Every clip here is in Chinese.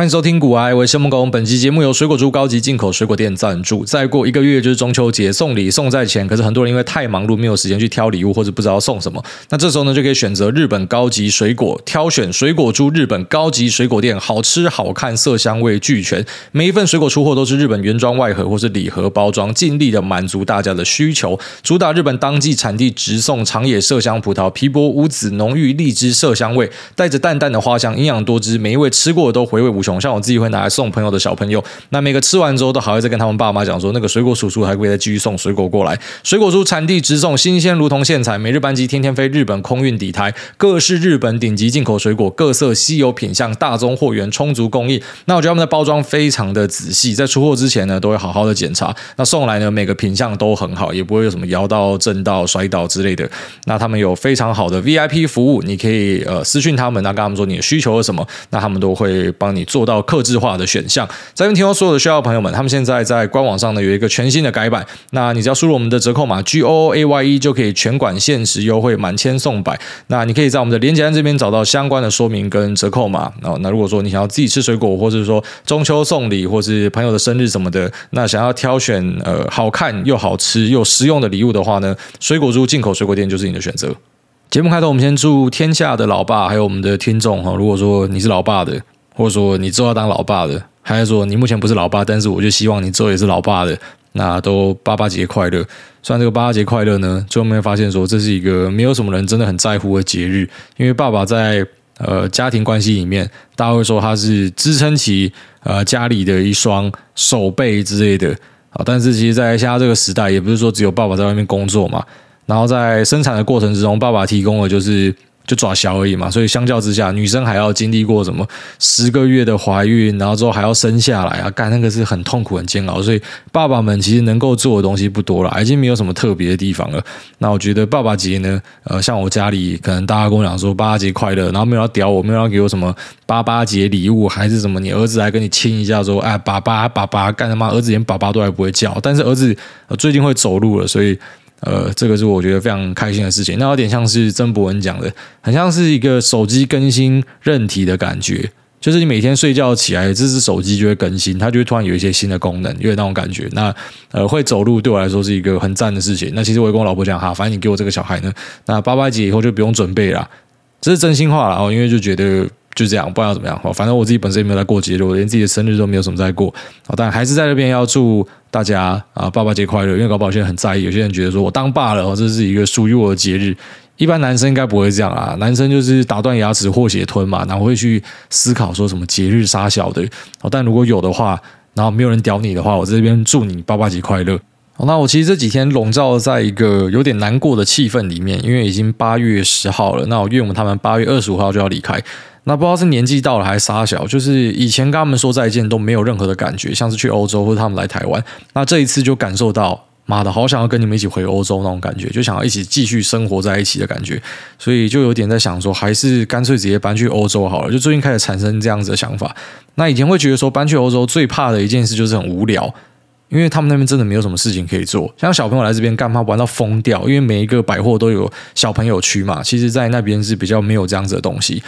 欢迎收听股癌，我是谢孟恭。本期节目由水果猪高级进口水果店赞助。再过一个月就是中秋节，送礼送在前。可是很多人因为太忙碌，没有时间去挑礼物，或者不知道送什么。那这时候呢，就可以选择日本高级水果，挑选水果猪日本高级水果店，好吃好看，色香味俱全。每一份水果出货都是日本原装外盒或是礼盒包装，尽力的满足大家的需求。主打日本当季产地直送长野麝香葡萄，皮薄无籽，浓郁荔枝麝香味，带着淡淡的花香，营养多汁，每一位吃过的都回味无穷。像我自己会拿来送朋友的小朋友，那每个吃完之后都还会再跟他们爸妈讲说，那个水果叔叔还会再继续送水果过来。水果叔产地直送，新鲜如同现采，每日班机天天飞日本空运底台，各式日本顶级进口水果，各色稀有品相，大宗货源充足供应。那我觉得他们的包装非常的仔细，在出货之前呢，都会好好的检查。那送来呢，每个品相都很好，也不会有什么摇到、震到、摔倒之类的。那他们有非常好的 VIP 服务，你可以呃私讯他们，那跟他们说你的需求是什么，那他们都会帮你做做到克制化的选项。在这边提供所有的需要朋友们，他们现在在官网上呢有一个全新的改版，那你只要输入我们的折扣码 G O O A Y E 就可以全馆限时优惠，满千送百。那你可以在我们的连结栏这边找到相关的说明跟折扣码。哦，那如果说你想要自己吃水果，或者是说中秋送礼，或是朋友的生日什么的，那想要挑选呃好看又好吃又实用的礼物的话呢，水果猪进口水果店就是你的选择。节目开头，我们先祝天下的老爸还有我们的听众哈，如果说你是老爸的，或者说你之后要当老爸的，还是说你目前不是老爸，但是我就希望你之后也是老爸的，那都爸爸节快乐。虽然这个爸爸节快乐呢，最后面发现说这是一个没有什么人真的很在乎的节日，因为爸爸在呃家庭关系里面，大家会说他是支撑起呃家里的一双手背之类的啊，但是其实在现在这个时代，也不是说只有爸爸在外面工作嘛。然后在生产的过程之中，爸爸提供的就是就抓小而已嘛，所以相较之下，女生还要经历过什么十个月的怀孕，然后之后还要生下来啊，干那个是很痛苦、很煎熬。所以爸爸们其实能够做的东西不多了，已经没有什么特别的地方了。那我觉得爸爸节呢，呃，像我家里可能大家跟我讲说爸爸节快乐，然后没有要屌我，没有要给我什么爸爸节礼物，还是什么，你儿子来跟你亲一下说，哎，爸爸爸爸，干他妈，儿子连爸爸都还不会叫，但是儿子最近会走路了，所以。呃，这个是我觉得非常开心的事情。那有点像是曾博文讲的，很像是一个手机更新韧体的感觉，就是你每天睡觉起来，这只手机就会更新，它就会突然有一些新的功能，有点那种感觉。那呃，会走路对我来说是一个很赞的事情。那其实我也跟我老婆讲哈，反正你给我这个小孩呢，那八八节以后就不用准备了，这是真心话了哦，因为就觉得。就这样，不知道怎么样。反正我自己本身也没有在过节日，我连自己的生日都没有什么在过。但还是在这边要祝大家啊，爸爸节快乐！因为搞不好现在很在意，有些人觉得说我当爸了，这是一个属于我的节日。一般男生应该不会这样啊，男生就是打断牙齿或血吞嘛，然后会去思考说什么节日杀小的。但如果有的话，然后没有人屌你的话，我这边祝你爸爸节快乐。那我其实这几天笼罩在一个有点难过的气氛里面，因为已经八月十号了。那我岳母他们八月二十五号就要离开。那不知道是年纪到了还是杀小，就是以前跟他们说再见都没有任何的感觉，像是去欧洲或者他们来台湾，那这一次就感受到，妈的，好想要跟你们一起回欧洲那种感觉，就想要一起继续生活在一起的感觉，所以就有点在想说，还是干脆直接搬去欧洲好了。就最近开始产生这样子的想法。那以前会觉得说搬去欧洲最怕的一件事就是很无聊，因为他们那边真的没有什么事情可以做，像小朋友来这边干嘛玩到疯掉，因为每一个百货都有小朋友区嘛，其实在那边是比较没有这样子的东西。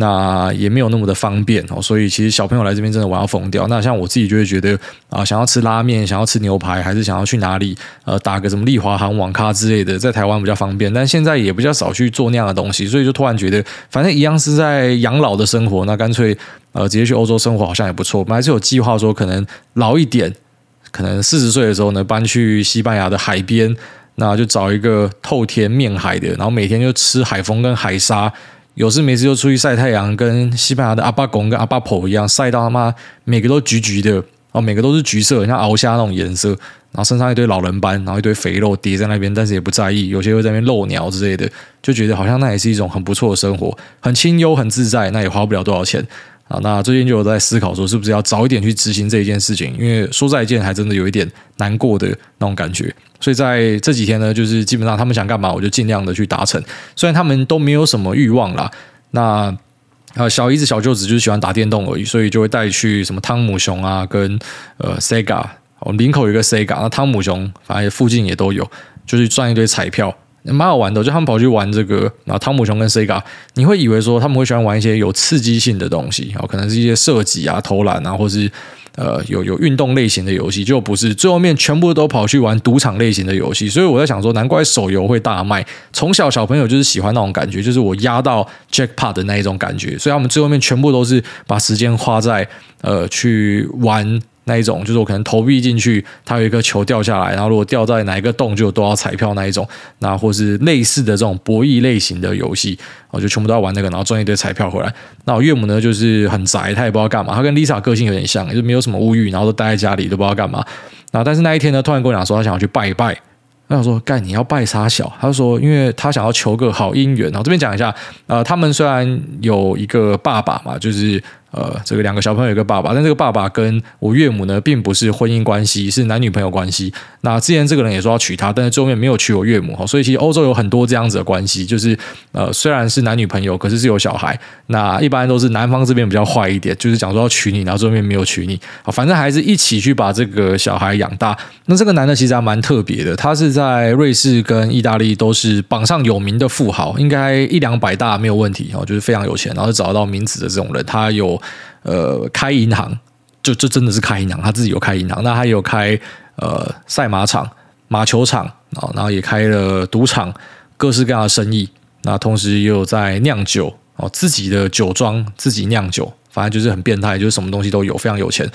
那也没有那么的方便哦，所以其实小朋友来这边真的玩要疯掉。那像我自己就会觉得啊，想要吃拉面，想要吃牛排，还是想要去哪里呃打个什么丽华行网咖之类的，在台湾比较方便。但现在也比较少去做那样的东西，所以就突然觉得，反正一样是在养老的生活，那干脆呃直接去欧洲生活好像也不错。我们还是有计划说，可能老一点，可能四十岁的时候呢，搬去西班牙的海边，那就找一个透天面海的，然后每天就吃海风跟海沙。有事没事就出去晒太阳，跟西班牙的阿巴贡跟阿巴婆一样，晒到他妈每个都橘橘的哦，每个都是橘色，像熬虾那种颜色，然后身上一堆老人斑，然后一堆肥肉叠在那边，但是也不在意，有些会在那边露鸟之类的，就觉得好像那也是一种很不错的生活，很清幽很自在，那也花不了多少钱。啊，那最近就有在思考说，是不是要早一点去执行这一件事情？因为说再见还真的有一点难过的那种感觉。所以在这几天呢，就是基本上他们想干嘛，我就尽量的去达成。虽然他们都没有什么欲望啦，那呃小姨子、小舅子就是喜欢打电动而已，所以就会带去什么汤姆熊啊，跟呃 Sega，哦林口有一个 Sega，那汤姆熊反正附近也都有，就是赚一堆彩票。蛮好玩的。就他们跑去玩这个，然后汤姆熊跟 Sega，你会以为说他们会喜欢玩一些有刺激性的东西，哦，可能是一些射击啊、投篮啊，或是。呃，有有运动类型的游戏，就不是最后面全部都跑去玩赌场类型的游戏，所以我在想说，难怪手游会大卖。从小小朋友就是喜欢那种感觉，就是我压到 jackpot 的那一种感觉，所以他们最后面全部都是把时间花在呃去玩。那一种就是我可能投币进去，它有一个球掉下来，然后如果掉在哪一个洞，就有多少彩票那一种，那或是类似的这种博弈类型的游戏，我就全部都要玩那个，然后赚一堆彩票回来。那我岳母呢，就是很宅，她也不知道干嘛，她跟 Lisa 个性有点像，就没有什么物欲，然后都待在家里都不知道干嘛。然后但是那一天呢，突然跟我讲说，她想要去拜一拜。我说，干你要拜啥小？他说，因为他想要求个好姻缘。然后这边讲一下，呃，他们虽然有一个爸爸嘛，就是。呃，这个两个小朋友有个爸爸，但这个爸爸跟我岳母呢，并不是婚姻关系，是男女朋友关系。那之前这个人也说要娶她，但是最后面没有娶我岳母哈。所以其实欧洲有很多这样子的关系，就是呃，虽然是男女朋友，可是是有小孩。那一般都是男方这边比较坏一点，就是讲说要娶你，然后最后面没有娶你。啊，反正还是一起去把这个小孩养大。那这个男的其实还蛮特别的，他是在瑞士跟意大利都是榜上有名的富豪，应该一两百大没有问题哦，就是非常有钱，然后找到名字的这种人，他有。呃，开银行就就真的是开银行，他自己有开银行。那他有开呃赛马场、马球场啊，然后也开了赌场，各式各样的生意。那同时也有在酿酒哦，自己的酒庄自己酿酒，反正就是很变态，就是什么东西都有，非常有钱。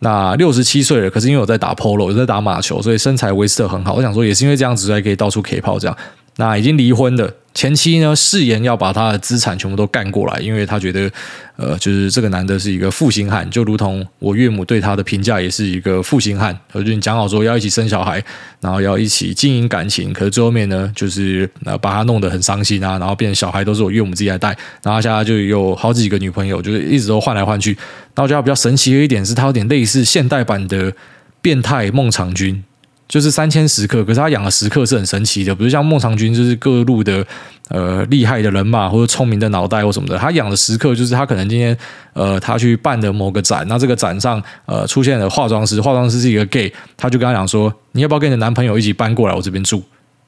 那六十七岁了，可是因为我在打 polo，有在打马球，所以身材维持得很好。我想说，也是因为这样子才可以到处 K 炮这样。那已经离婚的。前妻呢，誓言要把他的资产全部都干过来，因为他觉得，呃，就是这个男的是一个负心汉，就如同我岳母对他的评价也是一个负心汉。就你讲好说要一起生小孩，然后要一起经营感情，可是最后面呢，就是呃把他弄得很伤心啊，然后变成小孩都是我岳母自己来带，然后现在就有好几个女朋友，就是一直都换来换去。那我觉得比较神奇的一点是，他有点类似现代版的变态孟尝君。就是三千食客，可是他养的食客是很神奇的，比如像孟尝君，就是各路的呃厉害的人马或者聪明的脑袋或什么的。他养的食客就是他可能今天呃他去办的某个展，那这个展上呃出现了化妆师，化妆师是一个 gay，他就跟他讲说，你要不要跟你的男朋友一起搬过来我这边住，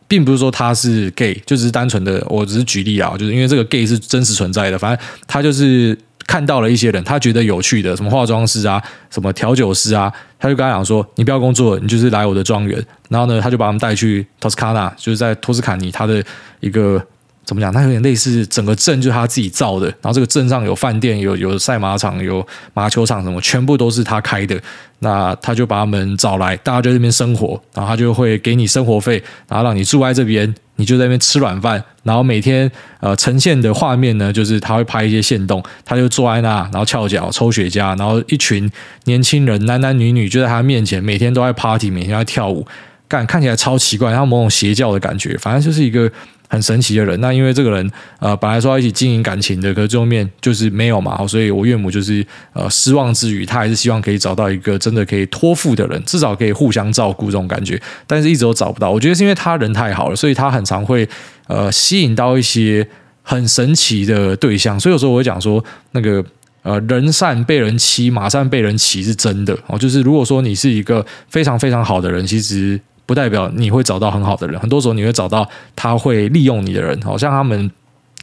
并不是说他是 gay，就只是单纯的，我只是举例啊，就是因为这个 gay 是真实存在的，反正他就是。看到了一些人，他觉得有趣的，什么化妆师啊，什么调酒师啊，他就跟他讲说：“你不要工作，你就是来我的庄园。”然后呢，他就把他们带去托斯卡纳，就是在托斯卡尼，他的一个怎么讲？他有点类似整个镇就是他自己造的。然后这个镇上有饭店，有有赛马场，有马球场，什么全部都是他开的。那他就把他们找来，大家就在这边生活，然后他就会给你生活费，然后让你住在这边。你就在那边吃软饭，然后每天呃呈现的画面呢，就是他会拍一些限动，他就坐在那，然后翘脚抽雪茄，然后一群年轻人男男女女就在他面前，每天都在 party，每天在跳舞，干看起来超奇怪，他某种邪教的感觉，反正就是一个。很神奇的人，那因为这个人呃本来说要一起经营感情的，可是最后面就是没有嘛，所以我岳母就是呃失望之余，她还是希望可以找到一个真的可以托付的人，至少可以互相照顾这种感觉，但是一直都找不到。我觉得是因为他人太好了，所以他很常会呃吸引到一些很神奇的对象，所以有时候我会讲说那个呃人善被人欺，马善被人骑是真的哦，就是如果说你是一个非常非常好的人，其实。不代表你会找到很好的人，很多时候你会找到他会利用你的人，好像他们。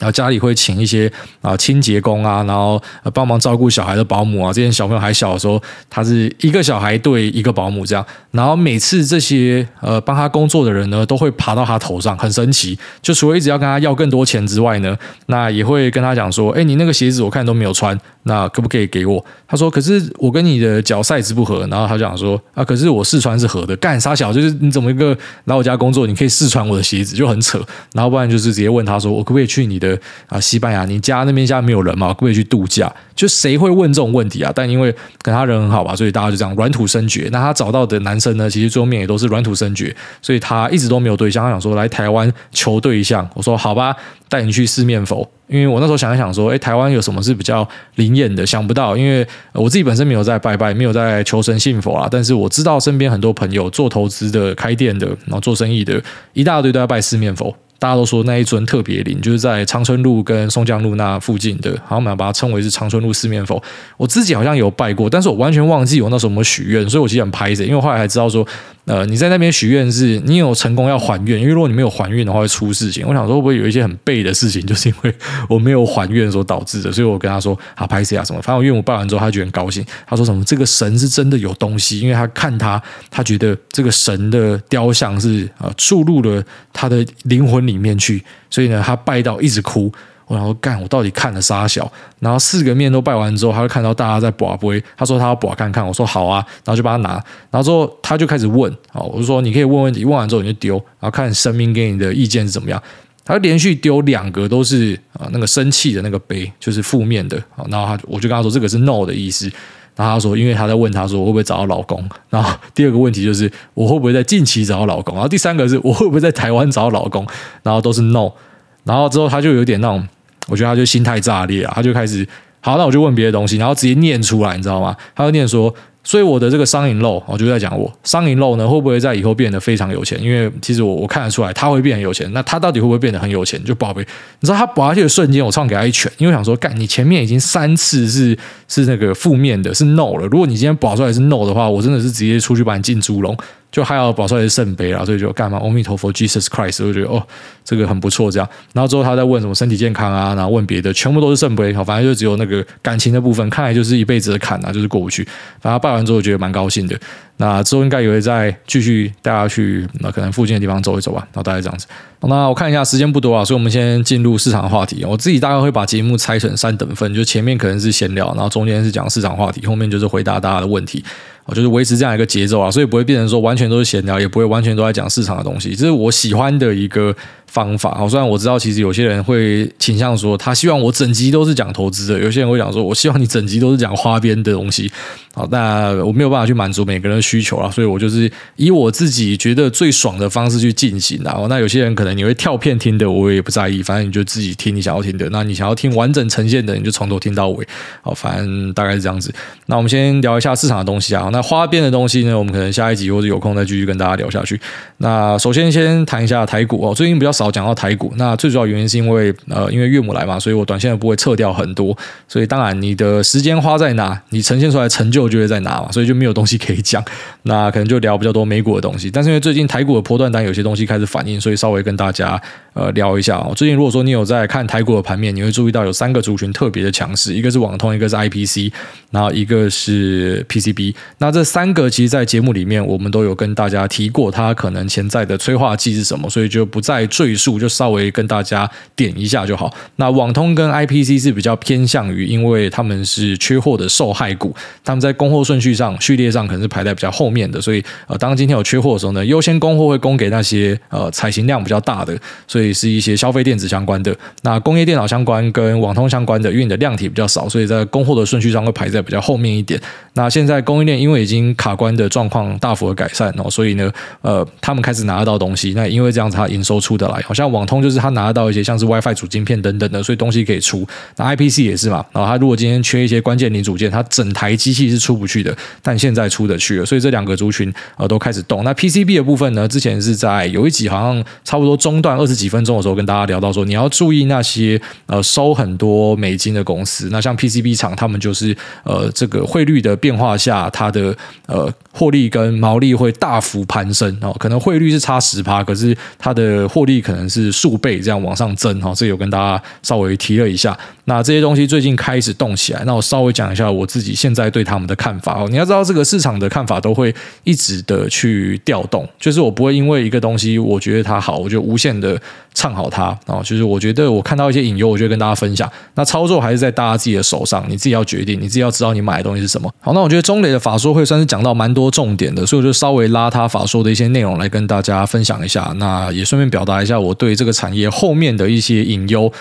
然后家里会请一些啊清洁工啊，然后帮忙照顾小孩的保姆啊。之前小朋友还小的时候，他是一个小孩对一个保姆这样。然后每次这些呃帮他工作的人呢，都会爬到他头上，很神奇。就除了一直要跟他要更多钱之外呢，那也会跟他讲说：“哎，你那个鞋子我看都没有穿，那可不可以给我？”他说：“可是我跟你的脚 size 不合。”然后他就讲说：“啊，可是我试穿是合的。”干啥小？就是你怎么一个来我家工作，你可以试穿我的鞋子，就很扯。然后不然就是直接问他说：“我可不可以去你的？”啊，西班牙，你家那边现在没有人吗？可不可以去度假？就谁会问这种问题啊？但因为跟他人很好吧，所以大家就这样软土深掘。那他找到的男生呢，其实最后面也都是软土深掘，所以他一直都没有对象。他想说来台湾求对象，我说好吧，带你去四面佛。因为我那时候想一想说，诶，台湾有什么是比较灵验的？想不到，因为我自己本身没有在拜拜，没有在求神信佛啊。但是我知道身边很多朋友做投资的、开店的，然后做生意的，一大堆都要拜四面佛。大家都说那一尊特别灵，就是在长春路跟松江路那附近的，好像我们把它称为是长春路四面佛。我自己好像有拜过，但是我完全忘记我那时候有没有许愿，所以我其实很拍着，因为后来才知道说。呃，你在那边许愿是，你有成功要还愿，因为如果你没有还愿的话会出事情。我想说会不会有一些很背的事情，就是因为我没有还愿所导致的，所以我跟他说啊，拍谢啊什么，反正我愿我拜完之后，他觉得很高兴。他说什么这个神是真的有东西，因为他看他，他觉得这个神的雕像是啊注入了他的灵魂里面去，所以呢，他拜到一直哭。然后干，我到底看了啥小？然后四个面都拜完之后，他就看到大家在跋杯，他说他要跋看看，我说好啊，然后就帮他拿，然后之后他就开始问，哦，我就说你可以问问题，问完之后你就丢，然后看神明给你的意见是怎么样。他连续丢两个都是啊那个生气的那个杯，就是负面的，然后他我就跟他说这个是 no 的意思，然后他说因为他在问他说我会不会找到老公，然后第二个问题就是我会不会在近期找到老公，然后第三个是我会不会在台湾找到老公，然后都是 no，然后之后他就有点那种。我觉得他就心态炸裂啊，他就开始好，那我就问别的东西，然后直接念出来，你知道吗？他就念说，所以我的这个商银漏，我就在讲我商银漏呢，会不会在以后变得非常有钱？因为其实我我看得出来他会变很有钱，那他到底会不会变得很有钱？就宝贝，你知道他宝下去的瞬间，我唱给他一拳，因为我想说，干，你前面已经三次是是那个负面的，是 no 了，如果你今天宝出来是 no 的话，我真的是直接出去把你进猪笼。就还要保出来是圣杯啦，所以就干嘛？阿弥陀佛，Jesus Christ，我就觉得哦，这个很不错。这样，然后之后他在问什么身体健康啊，然后问别的，全部都是圣杯。好，反正就只有那个感情的部分，看来就是一辈子的坎啊，就是过不去。反正拜完之后，我觉得蛮高兴的。那之后应该也会再继续带大家去那可能附近的地方走一走吧。然后大概这样子。那我看一下时间不多啊，所以我们先进入市场话题。我自己大概会把节目拆成三等份，就前面可能是闲聊，然后中间是讲市场话题，后面就是回答大家的问题。就是维持这样一个节奏啊，所以不会变成说完全都是闲聊，也不会完全都在讲市场的东西，这是我喜欢的一个方法。好，虽然我知道其实有些人会倾向说他希望我整集都是讲投资的，有些人会讲说我希望你整集都是讲花边的东西。好，那我没有办法去满足每个人的需求啊，所以我就是以我自己觉得最爽的方式去进行。然后，那有些人可能你会跳片听的，我也不在意，反正你就自己听你想要听的。那你想要听完整呈现的，你就从头听到尾。好，反正大概是这样子。那我们先聊一下市场的东西啊。那花边的东西呢，我们可能下一集或者有空再继续跟大家聊下去。那首先先谈一下台股哦，最近比较少讲到台股。那最主要原因是因为呃，因为岳母来嘛，所以我短线的部位撤掉很多。所以当然你的时间花在哪，你呈现出来成就就会在哪嘛，所以就没有东西可以讲。那可能就聊比较多美股的东西。但是因为最近台股的波段单有些东西开始反应，所以稍微跟大家呃聊一下哦。最近如果说你有在看台股的盘面，你会注意到有三个族群特别的强势，一个是网通，一个是 IPC，然后一个是 PCB。那这三。个其实，在节目里面我们都有跟大家提过，它可能潜在的催化剂是什么，所以就不再赘述，就稍微跟大家点一下就好。那网通跟 IPC 是比较偏向于，因为他们是缺货的受害股，他们在供货顺序上、序列上可能是排在比较后面的，所以呃，当今天有缺货的时候呢，优先供货会供给那些呃采行量比较大的，所以是一些消费电子相关的。那工业电脑相关跟网通相关的，因为你的量体比较少，所以在供货的顺序上会排在比较后面一点。那现在供应链因为因为已经卡关的状况大幅的改善哦，所以呢，呃，他们开始拿得到东西。那因为这样子，它营收出得来。好像网通就是他拿得到一些像是 WiFi 主晶片等等的，所以东西可以出。那 IPC 也是嘛，然后他如果今天缺一些关键零组件，他整台机器是出不去的，但现在出得去了。所以这两个族群呃都开始动。那 PCB 的部分呢，之前是在有一集好像差不多中段二十几分钟的时候跟大家聊到说，你要注意那些呃收很多美金的公司。那像 PCB 厂，他们就是呃这个汇率的变化下，它的的呃。获利跟毛利会大幅攀升哦，可能汇率是差十趴，可是它的获利可能是数倍这样往上增哈。这有跟大家稍微提了一下。那这些东西最近开始动起来，那我稍微讲一下我自己现在对他们的看法哦。你要知道，这个市场的看法都会一直的去调动，就是我不会因为一个东西我觉得它好，我就无限的唱好它哦。就是我觉得我看到一些隐忧，我就跟大家分享。那操作还是在大家自己的手上，你自己要决定，你自己要知道你买的东西是什么。好，那我觉得中磊的法说会算是讲到蛮。多重点的，所以我就稍微拉他法说的一些内容来跟大家分享一下，那也顺便表达一下我对这个产业后面的一些隐忧。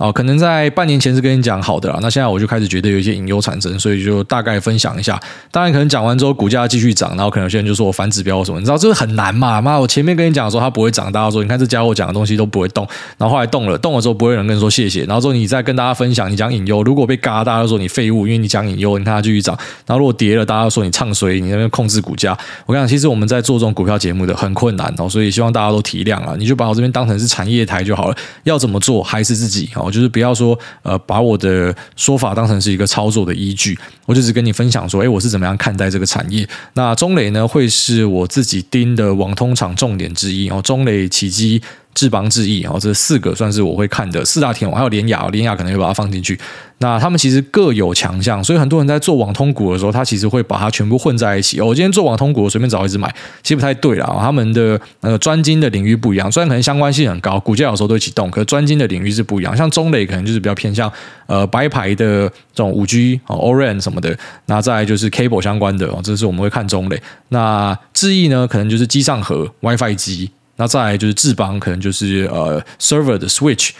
哦，可能在半年前是跟你讲好的啦，那现在我就开始觉得有一些隐忧产生，所以就大概分享一下。当然，可能讲完之后股价继续涨，然后可能有些人就说我反指标或什么，你知道这个很难嘛？妈，我前面跟你讲说它不会涨，大家说你看这家伙讲的东西都不会动，然后后来动了，动了之后不会有人跟你说谢谢，然后之后你再跟大家分享，你讲隐忧，如果被嘎，大家都说你废物，因为你讲隐忧，你看它继续涨，然后如果跌了，大家都说你唱衰，你那边控制股价。我跟你讲，其实我们在做这种股票节目的很困难哦，所以希望大家都体谅啊，你就把我这边当成是产业台就好了，要怎么做还是自己哦，就是不要说。呃，把我的说法当成是一个操作的依据，我就只跟你分享说，哎，我是怎么样看待这个产业。那中磊呢，会是我自己盯的网通厂重点之一哦，中磊、起机。智邦、智易，然后这四个算是我会看的四大天王，还有联雅，联雅可能会把它放进去。那他们其实各有强项，所以很多人在做网通股的时候，他其实会把它全部混在一起。哦，我今天做网通股，随便找一只买，其实不太对啦。他们的呃专精的领域不一样，虽然可能相关性很高，股价有时候都一起动，可是专精的领域是不一样。像中磊可能就是比较偏向呃白牌的这种五 G 哦，O-RAN 什么的。那再就是 Cable 相关的哦，这是我们会看中磊。那智易呢，可能就是机上盒 WiFi 机。那再来就是智邦，可能就是呃 server 的 switch。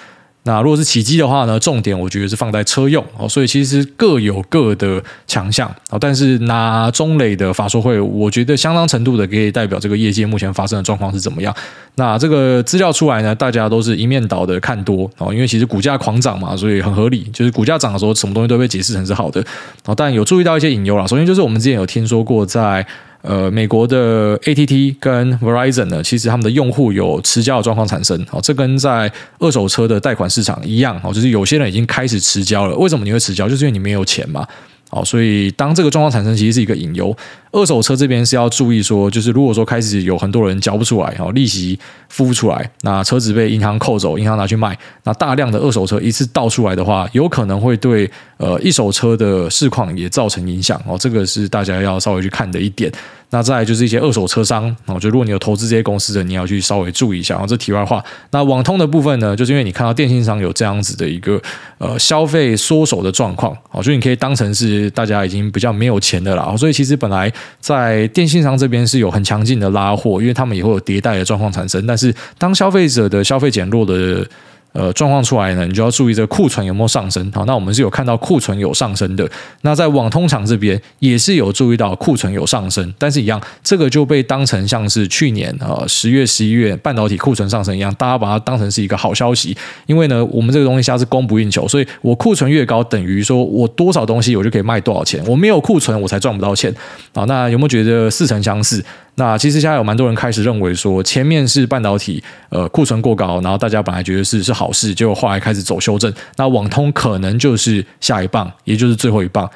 那如果是起机的话呢，重点我觉得是放在车用哦，所以其实各有各的强项啊。但是拿中磊的法说会，我觉得相当程度的可以代表这个业界目前发生的状况是怎么样。那这个资料出来呢，大家都是一面倒的看多哦，因为其实股价狂涨嘛，所以很合理。就是股价涨的时候，什么东西都被解释成是好的哦。但有注意到一些隐忧啦。首先就是我们之前有听说过在。呃，美国的 ATT 跟 Verizon 呢，其实他们的用户有持交的状况产生，哦，这跟在二手车的贷款市场一样，哦，就是有些人已经开始持交了。为什么你会持交？就是因为你没有钱嘛。哦，所以当这个状况产生，其实是一个隐忧。二手车这边是要注意说，就是如果说开始有很多人交不出来，哦，利息付不出来，那车子被银行扣走，银行拿去卖，那大量的二手车一次倒出来的话，有可能会对呃一手车的市况也造成影响。哦，这个是大家要稍微去看的一点。那再来就是一些二手车商，我觉得如果你有投资这些公司的，你要去稍微注意一下。然后这题外话，那网通的部分呢，就是因为你看到电信商有这样子的一个呃消费缩手的状况，哦，所以你可以当成是大家已经比较没有钱的了。所以其实本来在电信商这边是有很强劲的拉货，因为他们也会有迭代的状况产生。但是当消费者的消费减弱的呃，状况出来呢，你就要注意这个库存有没有上升。好，那我们是有看到库存有上升的。那在网通厂这边也是有注意到库存有上升，但是一样，这个就被当成像是去年呃十月、十一月半导体库存上升一样，大家把它当成是一个好消息。因为呢，我们这个东西它是供不应求，所以我库存越高，等于说我多少东西我就可以卖多少钱。我没有库存，我才赚不到钱。好，那有没有觉得似曾相识？那其实现在有蛮多人开始认为说，前面是半导体呃库存过高，然后大家本来觉得是是好事，结果后来开始走修正，那网通可能就是下一棒，也就是最后一棒。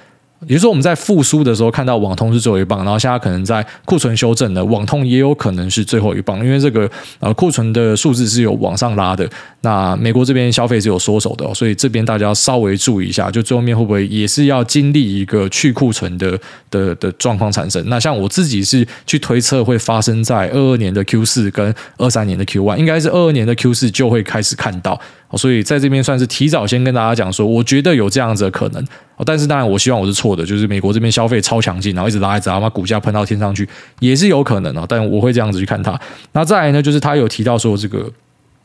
也就是说，我们在复苏的时候看到网通是最后一棒，然后现在可能在库存修正的网通也有可能是最后一棒，因为这个呃库存的数字是有往上拉的。那美国这边消费是有缩手的，所以这边大家稍微注意一下，就最后面会不会也是要经历一个去库存的的的状况产生？那像我自己是去推测会发生在二二年的 Q 四跟二三年的 Q one，应该是二二年的 Q 四就会开始看到。所以在这边算是提早先跟大家讲说，我觉得有这样子的可能，但是当然我希望我是错的，就是美国这边消费超强劲，然后一直拉一直拉，把股价喷到天上去，也是有可能啊。但我会这样子去看它。那再来呢，就是他有提到说这个。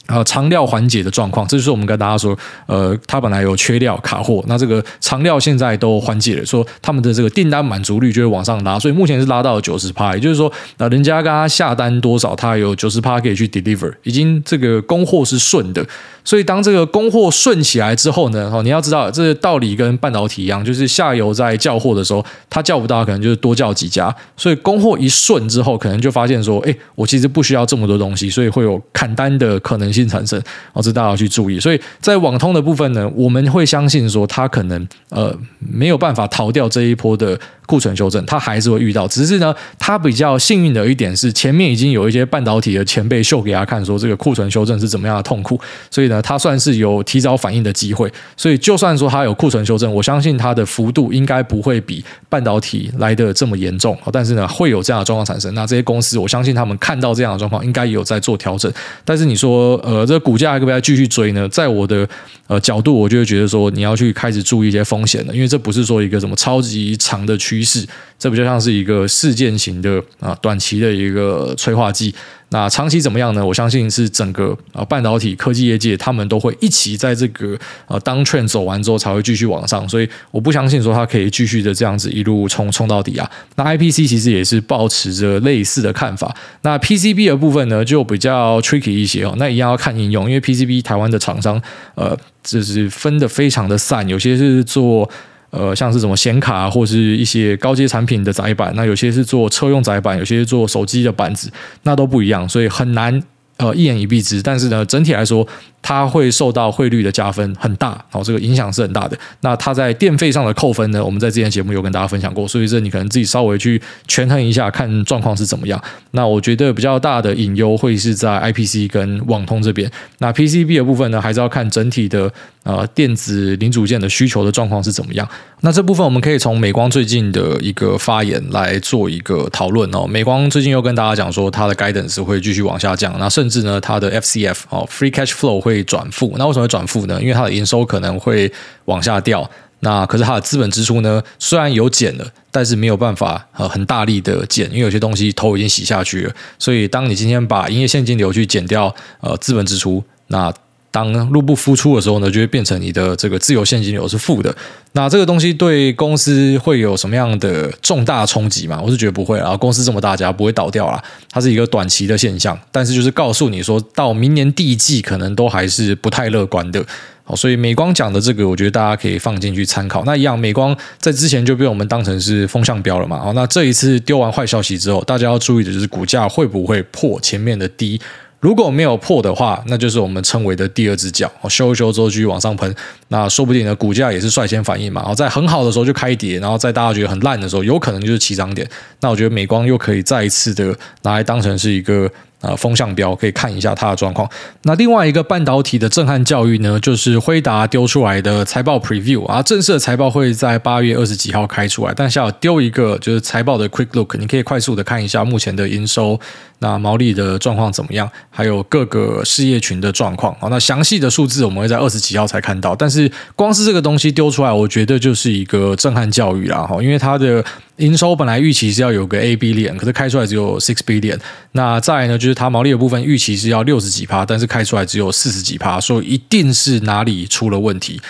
呃，长料缓解的状况，这就是我们跟大家说，呃，它本来有缺料卡货，那这个长料现在都缓解了，说他们的这个订单满足率就会往上拉，所以目前是拉到了九十趴，也就是说，那，人家跟他下单多少，他有九十趴可以去 deliver，已经这个供货是顺的。所以，当这个供货顺起来之后呢，哦，你要知道，这个道理跟半导体一样，就是下游在叫货的时候，他叫不到，可能就是多叫几家。所以，供货一顺之后，可能就发现说，哎，我其实不需要这么多东西，所以会有砍单的可能性产生。哦，这大家要去注意。所以在网通的部分呢，我们会相信说，它可能呃没有办法逃掉这一波的。库存修正，它还是会遇到，只是呢，它比较幸运的一点是，前面已经有一些半导体的前辈秀给他看，说这个库存修正是怎么样的痛苦，所以呢，它算是有提早反应的机会。所以，就算说它有库存修正，我相信它的幅度应该不会比半导体来的这么严重。但是呢，会有这样的状况产生。那这些公司，我相信他们看到这样的状况，应该也有在做调整。但是你说，呃，这股价要不要继续追呢？在我的呃角度，我就会觉得说，你要去开始注意一些风险了，因为这不是说一个什么超级长的趋势，这不就像是一个事件型的啊短期的一个催化剂。那长期怎么样呢？我相信是整个啊半导体科技业界，他们都会一起在这个呃当券走完之后才会继续往上，所以我不相信说它可以继续的这样子一路冲冲到底啊。那 IPC 其实也是抱持着类似的看法。那 PCB 的部分呢，就比较 tricky 一些哦。那一样要看应用，因为 PCB 台湾的厂商呃就是分得非常的散，有些是做。呃，像是什么显卡或是一些高阶产品的载板，那有些是做车用载板，有些做手机的板子，那都不一样，所以很难呃一言以蔽之。但是呢，整体来说。它会受到汇率的加分很大，哦，这个影响是很大的。那它在电费上的扣分呢？我们在之前节目有跟大家分享过，所以这你可能自己稍微去权衡一下，看状况是怎么样。那我觉得比较大的隐忧会是在 IPC 跟网通这边。那 PCB 的部分呢，还是要看整体的呃电子零组件的需求的状况是怎么样。那这部分我们可以从美光最近的一个发言来做一个讨论哦。美光最近又跟大家讲说，它的 guidance 会继续往下降，那甚至呢，它的 FCF 哦 Free Cash Flow 会会转负，那为什么会转负呢？因为它的营收可能会往下掉，那可是它的资本支出呢，虽然有减了，但是没有办法呃很大力的减，因为有些东西头已经洗下去了。所以当你今天把营业现金流去减掉呃资本支出，那当入不敷出的时候呢，就会变成你的这个自由现金流是负的。那这个东西对公司会有什么样的重大冲击吗？我是觉得不会，啊公司这么大家不会倒掉啦，它是一个短期的现象。但是就是告诉你说到明年第一季可能都还是不太乐观的。好，所以美光讲的这个，我觉得大家可以放进去参考。那一样，美光在之前就被我们当成是风向标了嘛。好，那这一次丢完坏消息之后，大家要注意的就是股价会不会破前面的低。如果没有破的话，那就是我们称为的第二只脚，修一修之后继续往上喷，那说不定呢，股价也是率先反应嘛。然后在很好的时候就开跌，然后在大家觉得很烂的时候，有可能就是起涨点。那我觉得美光又可以再一次的拿来当成是一个。呃，风向标可以看一下它的状况。那另外一个半导体的震撼教育呢，就是辉达丢出来的财报 preview 啊，正式的财报会在八月二十几号开出来。但是要丢一个就是财报的 quick look，你可以快速的看一下目前的营收、那毛利的状况怎么样，还有各个事业群的状况。好，那详细的数字我们会在二十几号才看到。但是光是这个东西丢出来，我觉得就是一个震撼教育啦。哈，因为它的。营收本来预期是要有个 A B 链可是开出来只有 six B 链。那再呢，就是它毛利的部分预期是要六十几趴，但是开出来只有四十几趴，所以一定是哪里出了问题。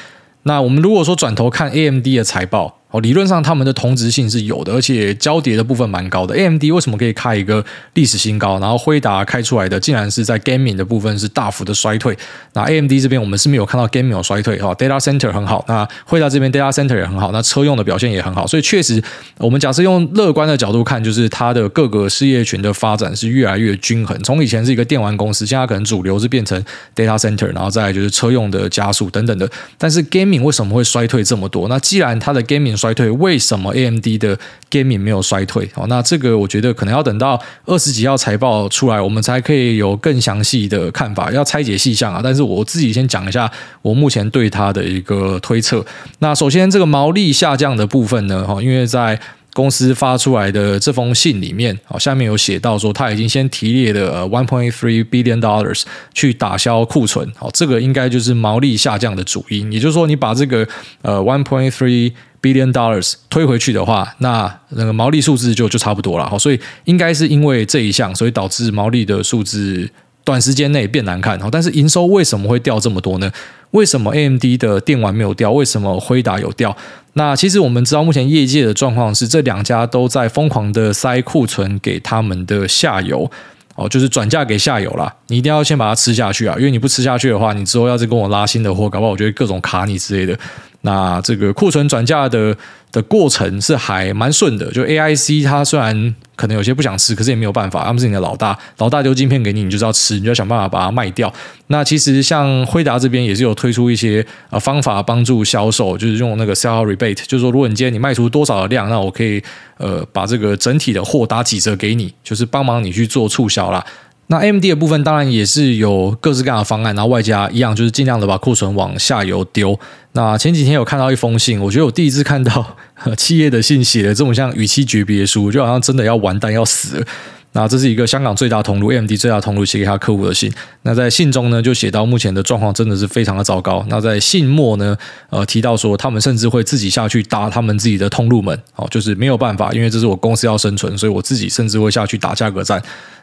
那我们如果说转头看 AMD 的财报。哦，理论上他们的同质性是有的，而且交叠的部分蛮高的。AMD 为什么可以开一个历史新高？然后辉达开出来的竟然是在 gaming 的部分是大幅的衰退。那 AMD 这边我们是没有看到 gaming 有衰退哈，data center 很好。那辉达这边 data center 也很好，那车用的表现也很好。所以确实，我们假设用乐观的角度看，就是它的各个事业群的发展是越来越均衡。从以前是一个电玩公司，现在可能主流是变成 data center，然后再来就是车用的加速等等的。但是 gaming 为什么会衰退这么多？那既然它的 gaming 衰退，为什么 AMD 的 gaming 没有衰退？哦，那这个我觉得可能要等到二十几号财报出来，我们才可以有更详细的看法，要拆解细项啊。但是我自己先讲一下我目前对它的一个推测。那首先，这个毛利下降的部分呢，哈，因为在公司发出来的这封信里面，哦，下面有写到说，他已经先提列了 one point three billion dollars 去打消库存，好，这个应该就是毛利下降的主因。也就是说，你把这个呃 one point three billion dollars 推回去的话，那那个毛利数字就就差不多了。好，所以应该是因为这一项，所以导致毛利的数字短时间内变难看。好，但是营收为什么会掉这么多呢？为什么 AMD 的电玩没有掉？为什么辉达有掉？那其实我们知道，目前业界的状况是，这两家都在疯狂的塞库存给他们的下游，哦，就是转嫁给下游啦。你一定要先把它吃下去啊，因为你不吃下去的话，你之后要是跟我拉新的货，搞不好我就会各种卡你之类的。那这个库存转嫁的的过程是还蛮顺的，就 AIC 它虽然可能有些不想吃，可是也没有办法，他们是你的老大，老大丢晶片给你，你就是要吃，你就要想办法把它卖掉。那其实像辉达这边也是有推出一些呃方法帮助销售，就是用那个 sell rebate，就是说如果你今天你卖出多少的量，那我可以呃把这个整体的货打几折给你，就是帮忙你去做促销啦。那 M D 的部分当然也是有各式各样的方案，然后外加一样就是尽量的把库存往下游丢。那前几天有看到一封信，我觉得我第一次看到企业的信写的这种像语气诀别书，就好像真的要完蛋要死了。那这是一个香港最大通路 M D 最大通路写给他客户的信。那在信中呢，就写到目前的状况真的是非常的糟糕。那在信末呢，呃，提到说他们甚至会自己下去搭他们自己的通路门，哦，就是没有办法，因为这是我公司要生存，所以我自己甚至会下去打价格战。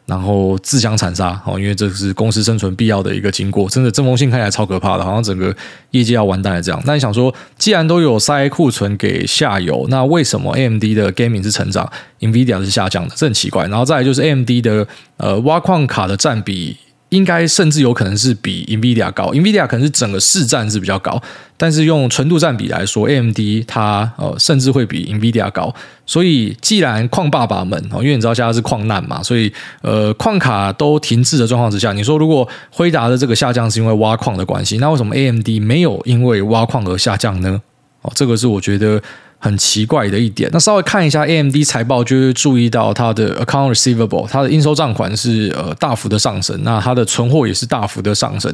然后自相残杀哦，因为这是公司生存必要的一个经过。真的，这封信看起来超可怕的，好像整个业界要完蛋了这样。那你想说，既然都有塞库存给下游，那为什么 AMD 的 Gaming 是成长，NVIDIA 是下降的？这很奇怪。然后再来就是 AMD 的呃挖矿卡的占比。应该甚至有可能是比 NVIDIA 高，NVIDIA 可能是整个市占是比较高，但是用纯度占比来说，AMD 它呃甚至会比 NVIDIA 高。所以既然矿爸爸们哦，因为你知道现在是矿难嘛，所以呃矿卡都停滞的状况之下，你说如果辉达的这个下降是因为挖矿的关系，那为什么 AMD 没有因为挖矿而下降呢？哦，这个是我觉得。很奇怪的一点，那稍微看一下 AMD 财报，就会注意到它的 account receivable，它的应收账款是呃大幅的上升，那它的存货也是大幅的上升，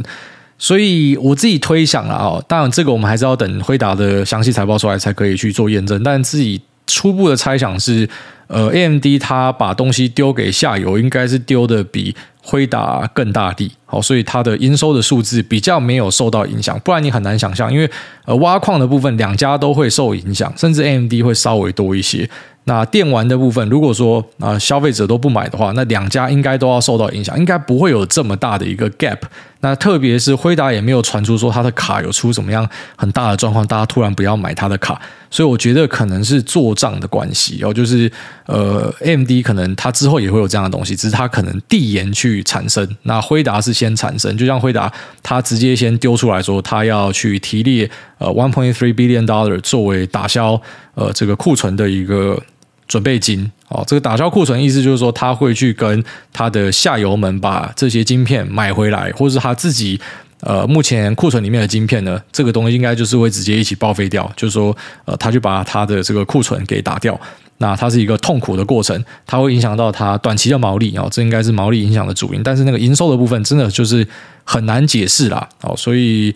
所以我自己推想了啊，当然这个我们还是要等辉达的详细财报出来才可以去做验证，但自己初步的猜想是，呃，AMD 它把东西丢给下游，应该是丢的比。辉达更大力，好，所以它的营收的数字比较没有受到影响，不然你很难想象，因为呃挖矿的部分两家都会受影响，甚至 AMD 会稍微多一些。那电玩的部分，如果说啊消费者都不买的话，那两家应该都要受到影响，应该不会有这么大的一个 gap。那特别是辉达也没有传出说它的卡有出什么样很大的状况，大家突然不要买它的卡。所以我觉得可能是做账的关系哦，就是呃，AMD 可能它之后也会有这样的东西，只是它可能递延去产生。那辉达是先产生，就像辉达，他直接先丢出来说，他要去提列呃，one point three billion dollar 作为打消呃这个库存的一个准备金哦。这个打消库存意思就是说，他会去跟他的下游们把这些晶片买回来，或者是他自己。呃，目前库存里面的晶片呢，这个东西应该就是会直接一起报废掉，就是说，呃，他就把他的这个库存给打掉，那它是一个痛苦的过程，它会影响到它短期的毛利哦，这应该是毛利影响的主因，但是那个营收的部分真的就是很难解释啦，哦，所以。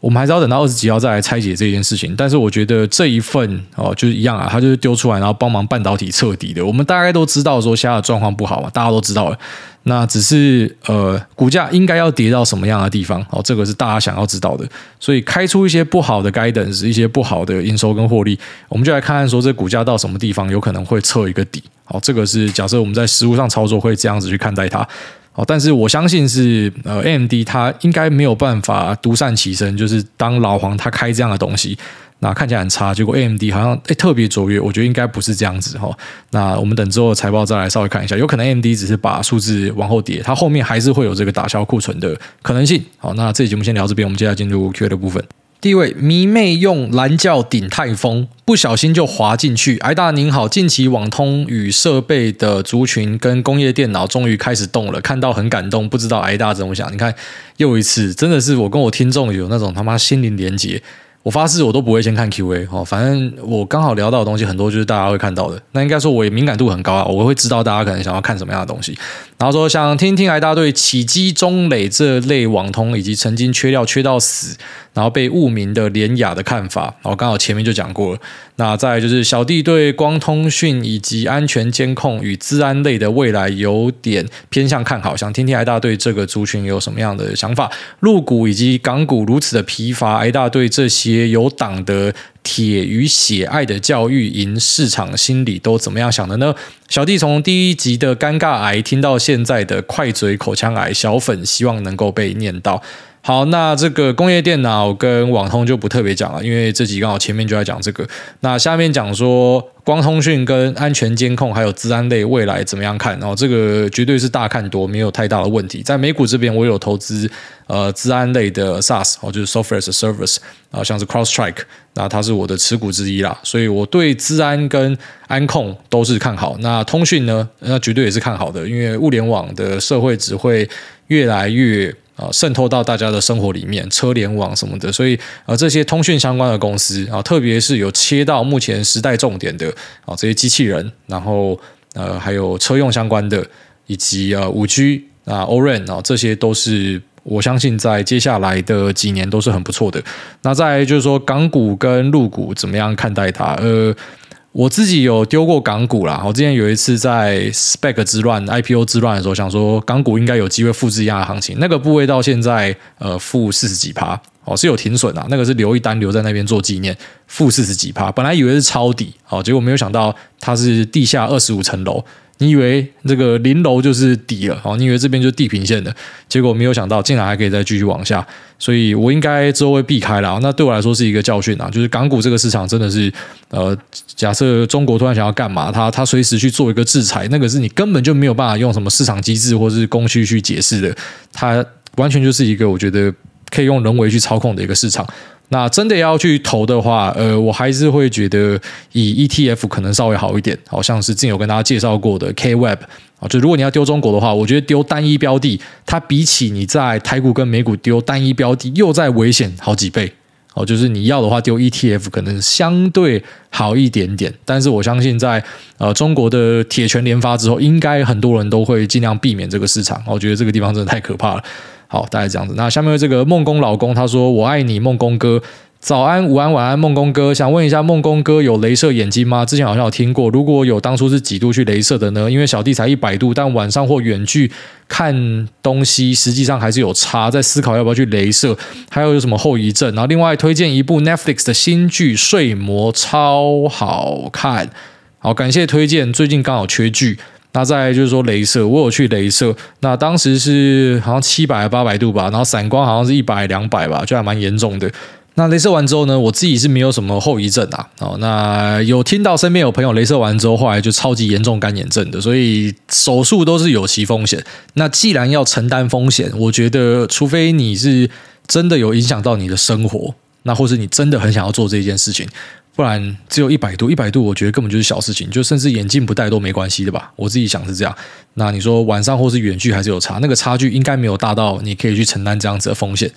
我们还是要等到二十几号再来拆解这件事情，但是我觉得这一份哦，就是一样啊，他就是丢出来，然后帮忙半导体彻底的。我们大概都知道说现在状况不好嘛，大家都知道了。那只是呃，股价应该要跌到什么样的地方哦，这个是大家想要知道的。所以开出一些不好的 guidance，一些不好的营收跟获利，我们就来看看说这股价到什么地方有可能会测一个底。好，这个是假设我们在实务上操作会这样子去看待它。哦，但是我相信是呃，AMD 它应该没有办法独善其身，就是当老黄他开这样的东西，那看起来很差，结果 AMD 好像诶特别卓越，我觉得应该不是这样子哈。那我们等之后财报再来稍微看一下，有可能 AMD 只是把数字往后叠，它后面还是会有这个打消库存的可能性。好，那这期节目先聊这边，我们接下来进入 Q&A 的部分。第一位迷妹用蓝教顶泰丰，不小心就滑进去。癌大您好，近期网通与设备的族群跟工业电脑终于开始动了，看到很感动，不知道癌大怎么想？你看又一次，真的是我跟我听众有那种他妈心灵连接。我发誓，我都不会先看 Q&A 哦，反正我刚好聊到的东西很多，就是大家会看到的。那应该说，我也敏感度很高啊，我会知道大家可能想要看什么样的东西。然后说，想听听癌大对启基、中磊这类网通，以及曾经缺料缺到死，然后被误名的联亚的看法。然后刚好前面就讲过了。那再就是小弟对光通讯以及安全监控与治安类的未来有点偏向看好，想听听癌大对这个族群有什么样的想法？陆股以及港股如此的疲乏，癌大对这些有党的铁与血爱的教育营市场心理都怎么样想的呢？小弟从第一集的尴尬癌听到现在的快嘴口腔癌，小粉希望能够被念到。好，那这个工业电脑跟网通就不特别讲了，因为这集刚好前面就在讲这个。那下面讲说光通讯跟安全监控还有治安类未来怎么样看？然后这个绝对是大看多，没有太大的问题。在美股这边，我有投资呃治安类的 SaaS 哦，就是 Software as Service 啊，像是 CrowdStrike，那它是我的持股之一啦。所以我对治安跟安控都是看好。那通讯呢，那绝对也是看好的，因为物联网的社会只会越来越。啊，渗透到大家的生活里面，车联网什么的，所以呃，这些通讯相关的公司啊，特别是有切到目前时代重点的啊，这些机器人，然后呃，还有车用相关的，以及呃五 G 啊，O-RAN 啊，这些都是我相信在接下来的几年都是很不错的。那再来就是说，港股跟陆股怎么样看待它？呃。我自己有丢过港股啦，我之前有一次在 Spec 之乱、IPO 之乱的时候，想说港股应该有机会复制一样的行情，那个部位到现在呃负四十几趴，哦是有停损啊，那个是留一单留在那边做纪念，负四十几趴，本来以为是抄底，哦结果没有想到它是地下二十五层楼。你以为这个零楼就是底了哦？你以为这边就是地平线的，结果没有想到竟然还可以再继续往下，所以我应该之后会避开了。那对我来说是一个教训啊，就是港股这个市场真的是，呃，假设中国突然想要干嘛，他他随时去做一个制裁，那个是你根本就没有办法用什么市场机制或是供需去解释的，它完全就是一个我觉得可以用人为去操控的一个市场。那真的要去投的话，呃，我还是会觉得以 ETF 可能稍微好一点，好像是之前有跟大家介绍过的 KWEB 啊，就如果你要丢中国的话，我觉得丢单一标的，它比起你在台股跟美股丢单一标的又再危险好几倍，哦，就是你要的话丢 ETF 可能相对好一点点，但是我相信在呃中国的铁拳连发之后，应该很多人都会尽量避免这个市场，我觉得这个地方真的太可怕了。好，大概这样子。那下面这个梦工老公他说：“我爱你，梦工哥。早安、午安、晚安，梦工哥。想问一下，梦工哥有雷射眼睛吗？之前好像有听过。如果有，当初是几度去雷射的呢？因为小弟才一百度，但晚上或远距看东西，实际上还是有差。在思考要不要去雷射，还有有什么后遗症？然后另外推荐一部 Netflix 的新剧《睡魔》，超好看。好，感谢推荐。最近刚好缺剧。”那再就是说，雷射我有去雷射，那当时是好像七百八百度吧，然后散光好像是一百两百吧，就还蛮严重的。那雷射完之后呢，我自己是没有什么后遗症啊。哦，那有听到身边有朋友雷射完之后，后来就超级严重干眼症的，所以手术都是有其风险。那既然要承担风险，我觉得除非你是真的有影响到你的生活，那或是你真的很想要做这件事情。不然只有一百度，一百度我觉得根本就是小事情，就甚至眼镜不戴都没关系的吧。我自己想是这样。那你说晚上或是远距还是有差，那个差距应该没有大到你可以去承担这样子的风险。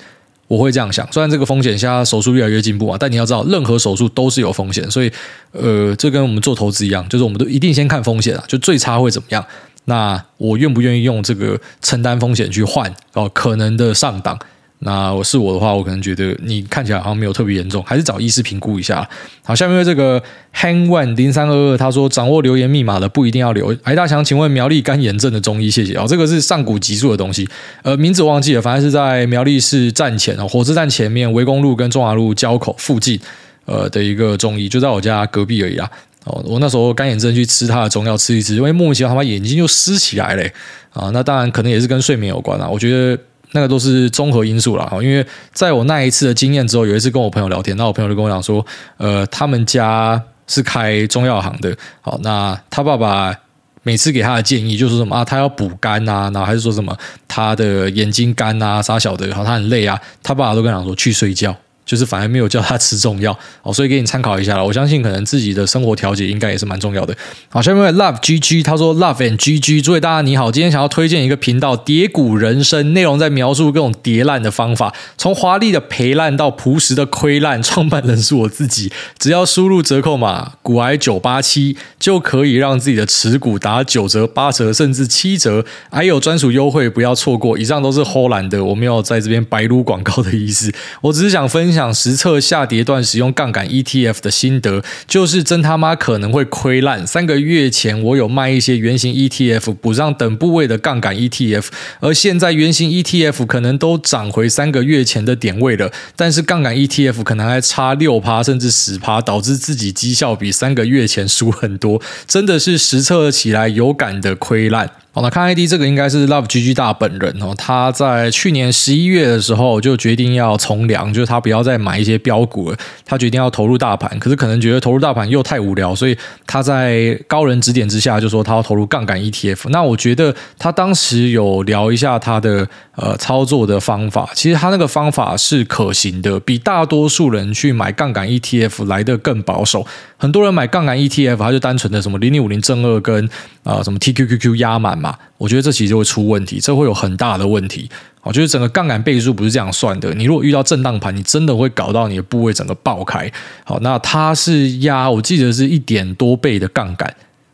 我会这样想。虽然这个风险现在手术越来越进步啊，但你要知道，任何手术都是有风险。所以，呃，这跟我们做投资一样，就是我们都一定先看风险啊，就最差会怎么样。那我愿不愿意用这个承担风险去换哦可能的上档？那我是我的话，我可能觉得你看起来好像没有特别严重，还是找医师评估一下。好，下面这个 Hang One 零三二二他说，掌握留言密码的不一定要留。哎大强，请问苗栗干眼症的中医，谢谢哦。这个是上古集数的东西，呃，名字忘记了，反正是在苗栗市站前哦，火车站前面围公路跟中华路交口附近，呃的一个中医，就在我家隔壁而已啦。哦，我那时候干眼症去吃他的中药吃一吃，因为莫名其妙他把眼睛就湿起来了啊。那当然可能也是跟睡眠有关啦，我觉得。那个都是综合因素了，哈，因为在我那一次的经验之后，有一次跟我朋友聊天，那我朋友就跟我讲说，呃，他们家是开中药行的，好，那他爸爸每次给他的建议就是什么啊，他要补肝啊，然后还是说什么他的眼睛干啊，啥小的，然后他很累啊，他爸爸都跟他讲说去睡觉。就是反而没有叫他吃中药 哦，所以给你参考一下了。我相信可能自己的生活调节应该也是蛮重要的。好，下面 Love GG 他说 Love and GG，诸位大家你好，今天想要推荐一个频道《叠股人生》，内容在描述各种叠烂的方法，从华丽的赔烂到朴实的亏烂。创办人是我自己，只要输入折扣码“股癌九八七”，就可以让自己的持股打九折、八折甚至七折，还有专属优惠，不要错过。以上都是唬烂的，我没有在这边白撸广告的意思，我只是想分享。想实测下跌段使用杠杆 ETF 的心得，就是真他妈可能会亏烂。三个月前我有卖一些原型 ETF 补上等部位的杠杆 ETF，而现在原型 ETF 可能都涨回三个月前的点位了，但是杠杆 ETF 可能还差六趴甚至十趴，导致自己绩效比三个月前输很多，真的是实测起来有感的亏烂。好，那看 ID 这个应该是 Love GG 大本人哦。他在去年十一月的时候就决定要从良，就是他不要再买一些标股了，他决定要投入大盘。可是可能觉得投入大盘又太无聊，所以他在高人指点之下就说他要投入杠杆 ETF。那我觉得他当时有聊一下他的呃操作的方法，其实他那个方法是可行的，比大多数人去买杠杆 ETF 来的更保守。很多人买杠杆 ETF，他就单纯的什么零零五零正二跟啊、呃、什么 TQQQ 压满嘛，我觉得这其实就会出问题，这会有很大的问题。我觉得整个杠杆倍数不是这样算的，你如果遇到震荡盘，你真的会搞到你的部位整个爆开。好，那它是压，我记得是一点多倍的杠杆。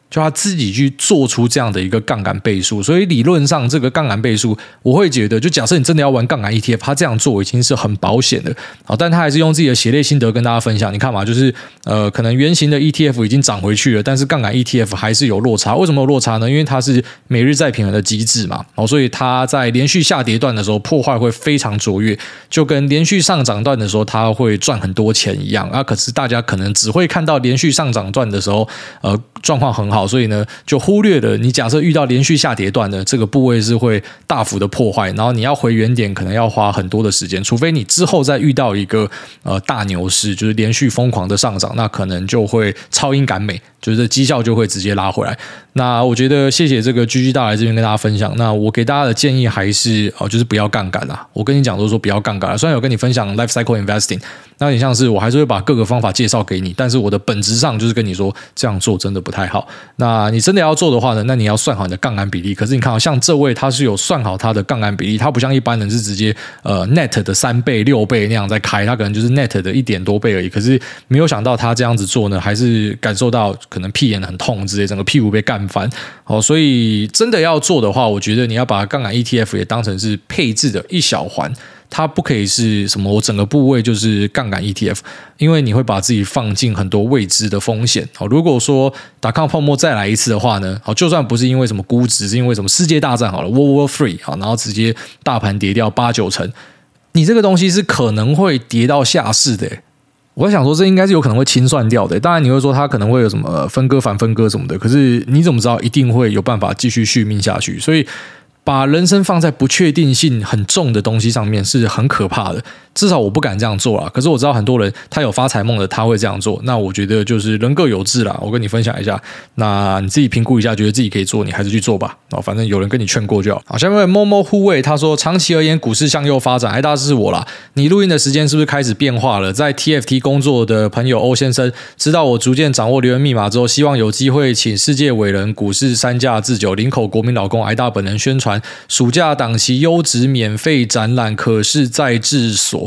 就他自己去做出这样的一个杠杆倍数，所以理论上这个杠杆倍数，我会觉得，就假设你真的要玩杠杆 ETF，他这样做已经是很保险的。好，但他还是用自己的血泪心得跟大家分享。你看嘛，就是呃，可能原型的 ETF 已经涨回去了，但是杠杆 ETF 还是有落差。为什么有落差呢？因为它是每日再平衡的机制嘛，哦，所以它在连续下跌段的时候破坏会非常卓越，就跟连续上涨段的时候它会赚很多钱一样啊。可是大家可能只会看到连续上涨段的时候，呃。状况很好，好所以呢，就忽略了你假设遇到连续下跌段的这个部位是会大幅的破坏，然后你要回原点可能要花很多的时间，除非你之后再遇到一个呃大牛市，就是连续疯狂的上涨，那可能就会超英赶美，就是绩效就会直接拉回来。那我觉得谢谢这个 GG 大来这边跟大家分享。那我给大家的建议还是哦，就是不要杠杆啦。我跟你讲都说不要杠杆，虽然有跟你分享 Life Cycle Investing，那你像是我还是会把各个方法介绍给你，但是我的本质上就是跟你说这样做真的不太好。那你真的要做的话呢，那你要算好你的杠杆比例。可是你看，像这位他是有算好他的杠杆比例，他不像一般人是直接呃 Net 的三倍、六倍那样在开，他可能就是 Net 的一点多倍而已。可是没有想到他这样子做呢，还是感受到可能屁眼很痛之类，整个屁股被干翻。哦，所以真的要做的话，我觉得你要把杠杆 ETF 也当成是配置的一小环，它不可以是什么我整个部位就是杠杆 ETF，因为你会把自己放进很多未知的风险。好，如果说达康泡沫再来一次的话呢，好，就算不是因为什么估值，是因为什么世界大战好了，World War Three 好，然后直接大盘跌掉八九成，你这个东西是可能会跌到下市的。我想说，这应该是有可能会清算掉的。当然，你会说它可能会有什么分割、反分割什么的，可是你怎么知道一定会有办法继续续命下去？所以。把人生放在不确定性很重的东西上面是很可怕的，至少我不敢这样做啦。可是我知道很多人他有发财梦的，他会这样做。那我觉得就是人各有志啦。我跟你分享一下，那你自己评估一下，觉得自己可以做，你还是去做吧。哦，反正有人跟你劝过就好。好，下面默默护卫他说，长期而言股市向右发展，哎，大是我啦。你录音的时间是不是开始变化了？在 TFT 工作的朋友欧先生知道我逐渐掌握留言密码之后，希望有机会请世界伟人股市三驾自酒林口国民老公挨大本人宣传。暑假档期优质免费展览，可是在治所。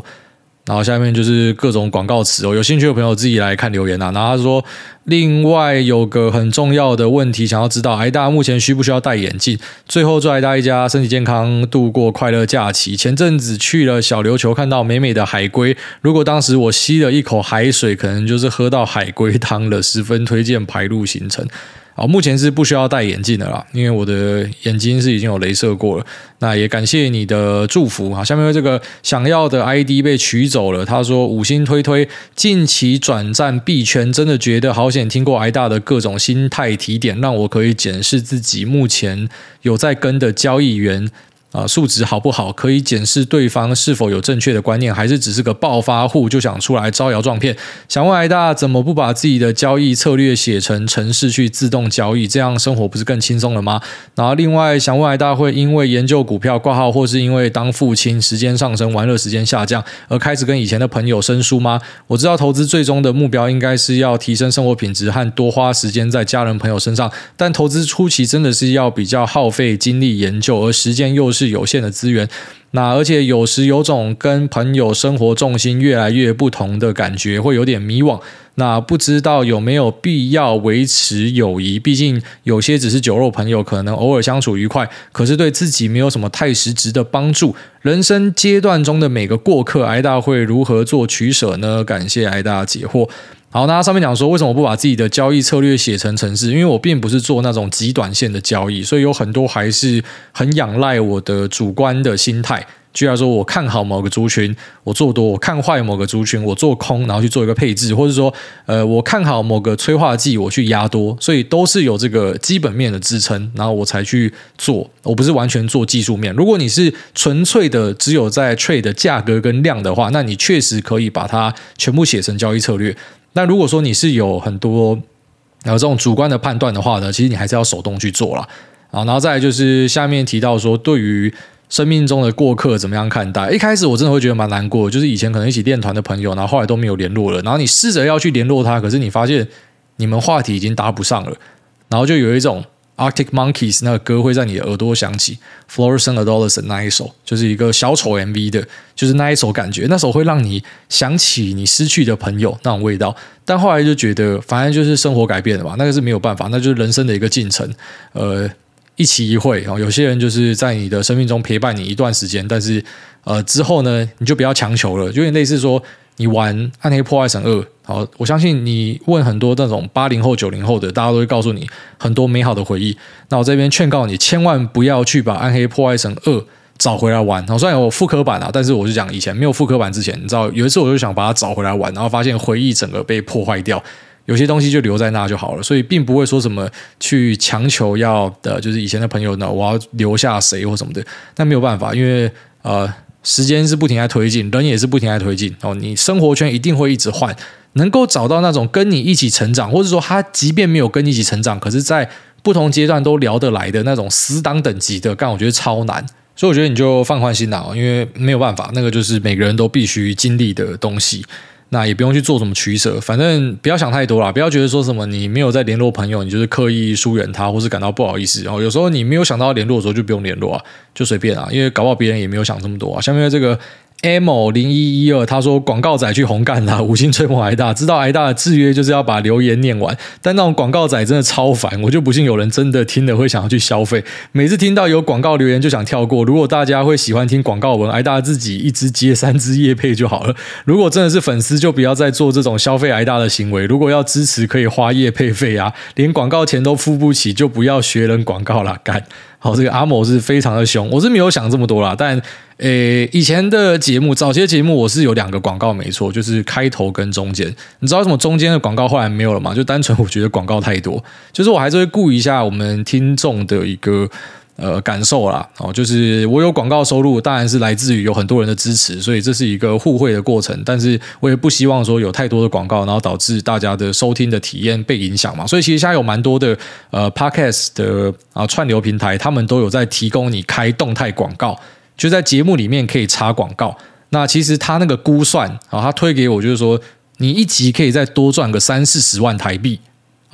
然后下面就是各种广告词哦，有兴趣的朋友自己来看留言啊。然后他说，另外有个很重要的问题，想要知道癌大目前需不需要戴眼镜？最后祝癌大一家身体健康，度过快乐假期。前阵子去了小琉球，看到美美的海龟。如果当时我吸了一口海水，可能就是喝到海龟汤了，十分推荐排路行程。好，目前是不需要戴眼镜的啦，因为我的眼睛是已经有镭射过了。那也感谢你的祝福啊！下面这个想要的 ID 被取走了，他说五星推推，近期转战币圈，真的觉得好险。听过挨大的各种心态提点，让我可以检视自己目前有在跟的交易员。啊，素质好不好？可以检视对方是否有正确的观念，还是只是个暴发户就想出来招摇撞骗？想问癌大，怎么不把自己的交易策略写成程式去自动交易？这样生活不是更轻松了吗？然后另外想问癌大，会因为研究股票挂号，或是因为当父亲时间上升，玩乐时间下降，而开始跟以前的朋友生疏吗？我知道投资最终的目标应该是要提升生活品质和多花时间在家人朋友身上，但投资初期真的是要比较耗费精力研究，而时间又是。是有限的资源，那而且有时有种跟朋友生活重心越来越不同的感觉，会有点迷惘。那不知道有没有必要维持友谊？毕竟有些只是酒肉朋友，可能偶尔相处愉快，可是对自己没有什么太实质的帮助。人生阶段中的每个过客，癌大会如何做取舍呢？感谢癌大解惑。好，那上面讲说，为什么不把自己的交易策略写成程式？因为我并不是做那种极短线的交易，所以有很多还是很仰赖我的主观的心态。居然说我看好某个族群，我做多；我看坏某个族群，我做空，然后去做一个配置，或者说，呃，我看好某个催化剂，我去压多。所以都是有这个基本面的支撑，然后我才去做。我不是完全做技术面。如果你是纯粹的只有在 trade 的价格跟量的话，那你确实可以把它全部写成交易策略。那如果说你是有很多有这种主观的判断的话呢，其实你还是要手动去做啦。啊，然后再就是下面提到说，对于生命中的过客怎么样看待？一开始我真的会觉得蛮难过，就是以前可能一起练团的朋友，然后后来都没有联络了。然后你试着要去联络他，可是你发现你们话题已经搭不上了，然后就有一种。Arctic Monkeys 那个歌会在你的耳朵响起，Fluorescent Adolescent 那一首就是一个小丑 MV 的，就是那一首感觉，那首会让你想起你失去的朋友那种味道。但后来就觉得，反正就是生活改变了嘛，那个是没有办法，那就是人生的一个进程。呃，一期一会哦，有些人就是在你的生命中陪伴你一段时间，但是呃之后呢，你就不要强求了，就有点类似说。你玩《暗黑破坏神二》，好，我相信你问很多那种八零后、九零后的，大家都会告诉你很多美好的回忆。那我这边劝告你，千万不要去把《暗黑破坏神二》找回来玩。好，虽然有复刻版啊，但是我就讲以前没有复刻版之前，你知道，有一次我就想把它找回来玩，然后发现回忆整个被破坏掉，有些东西就留在那就好了。所以并不会说什么去强求要的，就是以前的朋友呢，我要留下谁或什么的，那没有办法，因为呃。时间是不停在推进，人也是不停在推进哦。你生活圈一定会一直换，能够找到那种跟你一起成长，或者说他即便没有跟你一起成长，可是在不同阶段都聊得来的那种死党等级的，但我觉得超难。所以我觉得你就放宽心啦，因为没有办法，那个就是每个人都必须经历的东西。那也不用去做什么取舍，反正不要想太多啦，不要觉得说什么你没有在联络朋友，你就是刻意疏远他，或是感到不好意思。然后有时候你没有想到联络的时候，就不用联络啊，就随便啊，因为搞不好别人也没有想这么多啊。下面这个。M 零一一二，他说广告仔去红干啦，五星吹捧挨大，知道挨大的制约就是要把留言念完，但那种广告仔真的超烦，我就不信有人真的听了会想要去消费。每次听到有广告留言就想跳过。如果大家会喜欢听广告文，挨大自己一支接三支业配就好了。如果真的是粉丝，就不要再做这种消费挨大的行为。如果要支持，可以花业配费啊，连广告钱都付不起，就不要学人广告啦。干。好，这个阿某是非常的凶，我是没有想这么多啦。但，诶，以前的节目，早期的节目，我是有两个广告，没错，就是开头跟中间。你知道为什么中间的广告后来没有了吗？就单纯我觉得广告太多，就是我还是会顾一下我们听众的一个。呃，感受啦，哦，就是我有广告收入，当然是来自于有很多人的支持，所以这是一个互惠的过程。但是我也不希望说有太多的广告，然后导致大家的收听的体验被影响嘛。所以其实现在有蛮多的呃 Podcast 的啊串流平台，他们都有在提供你开动态广告，就在节目里面可以插广告。那其实他那个估算啊，他推给我就是说，你一集可以再多赚个三四十万台币。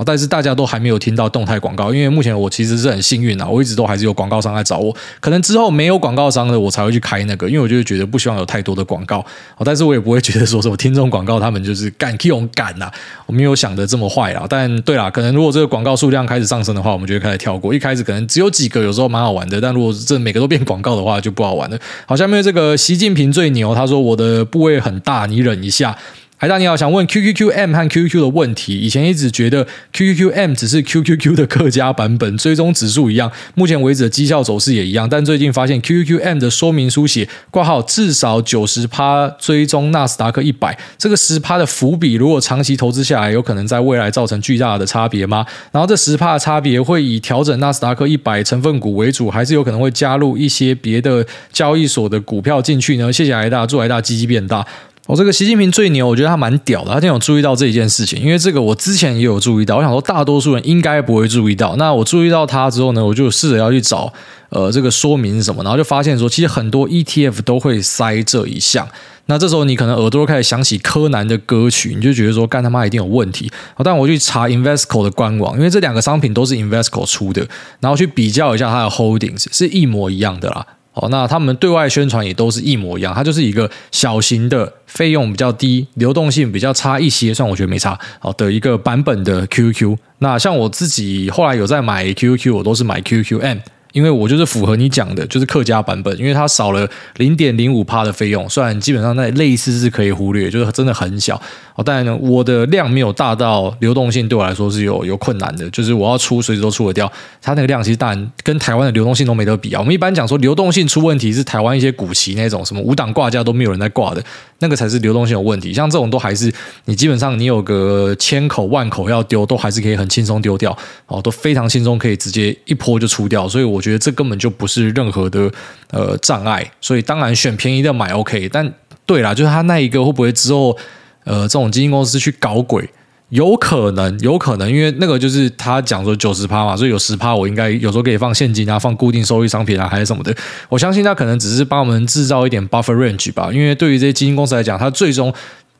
但是大家都还没有听到动态广告，因为目前我其实是很幸运啊，我一直都还是有广告商来找我，可能之后没有广告商的我才会去开那个，因为我就觉得不希望有太多的广告，但是我也不会觉得说什么听众广告他们就是干用干呐，我没有想的这么坏啦。但对啦，可能如果这个广告数量开始上升的话，我们就会开始跳过，一开始可能只有几个，有时候蛮好玩的，但如果这每个都变广告的话，就不好玩了。好，下面这个习近平最牛，他说我的部位很大，你忍一下。海大你好，想问 QQQM 和 QQQ 的问题。以前一直觉得 QQQM 只是 QQQ 的客家版本，追踪指数一样，目前为止的绩效走势也一样。但最近发现 QQQM 的说明书写挂号至少九十趴追踪纳斯达克一百，这个十趴的伏笔，如果长期投资下来，有可能在未来造成巨大的差别吗？然后这十趴的差别会以调整纳斯达克一百成分股为主，还是有可能会加入一些别的交易所的股票进去呢？谢谢海大，祝海大基金变大。我、哦、这个习近平最牛，我觉得他蛮屌的。他今天有注意到这一件事情，因为这个我之前也有注意到。我想说，大多数人应该不会注意到。那我注意到他之后呢，我就试着要去找呃这个说明是什么，然后就发现说，其实很多 ETF 都会塞这一项。那这时候你可能耳朵开始响起柯南的歌曲，你就觉得说，干他妈一定有问题。但我去查 Investco 的官网，因为这两个商品都是 Investco 出的，然后去比较一下它的 Holdings 是一模一样的啦。哦，那他们对外宣传也都是一模一样，它就是一个小型的、费用比较低、流动性比较差一些，算我觉得没差哦的一个版本的 QQ。那像我自己后来有在买 QQQ，我都是买 QQM。因为我就是符合你讲的，就是客家版本，因为它少了零点零五趴的费用，虽然基本上那类似是可以忽略，就是真的很小。哦，当然呢，我的量没有大到流动性对我来说是有有困难的，就是我要出随时都出得掉。它那个量其实当然跟台湾的流动性都没得比啊。我们一般讲说流动性出问题是台湾一些股旗那种什么五档挂价都没有人在挂的，那个才是流动性有问题。像这种都还是你基本上你有个千口万口要丢，都还是可以很轻松丢掉哦，都非常轻松可以直接一泼就出掉。所以我。觉得这根本就不是任何的呃障碍，所以当然选便宜的买 OK。但对啦，就是他那一个会不会之后呃这种基金公司去搞鬼？有可能，有可能，因为那个就是他讲说九十趴嘛，所以有十趴我应该有时候可以放现金啊，放固定收益商品啊，还是什么的。我相信他可能只是帮我们制造一点 buffer range 吧。因为对于这些基金公司来讲，它最终。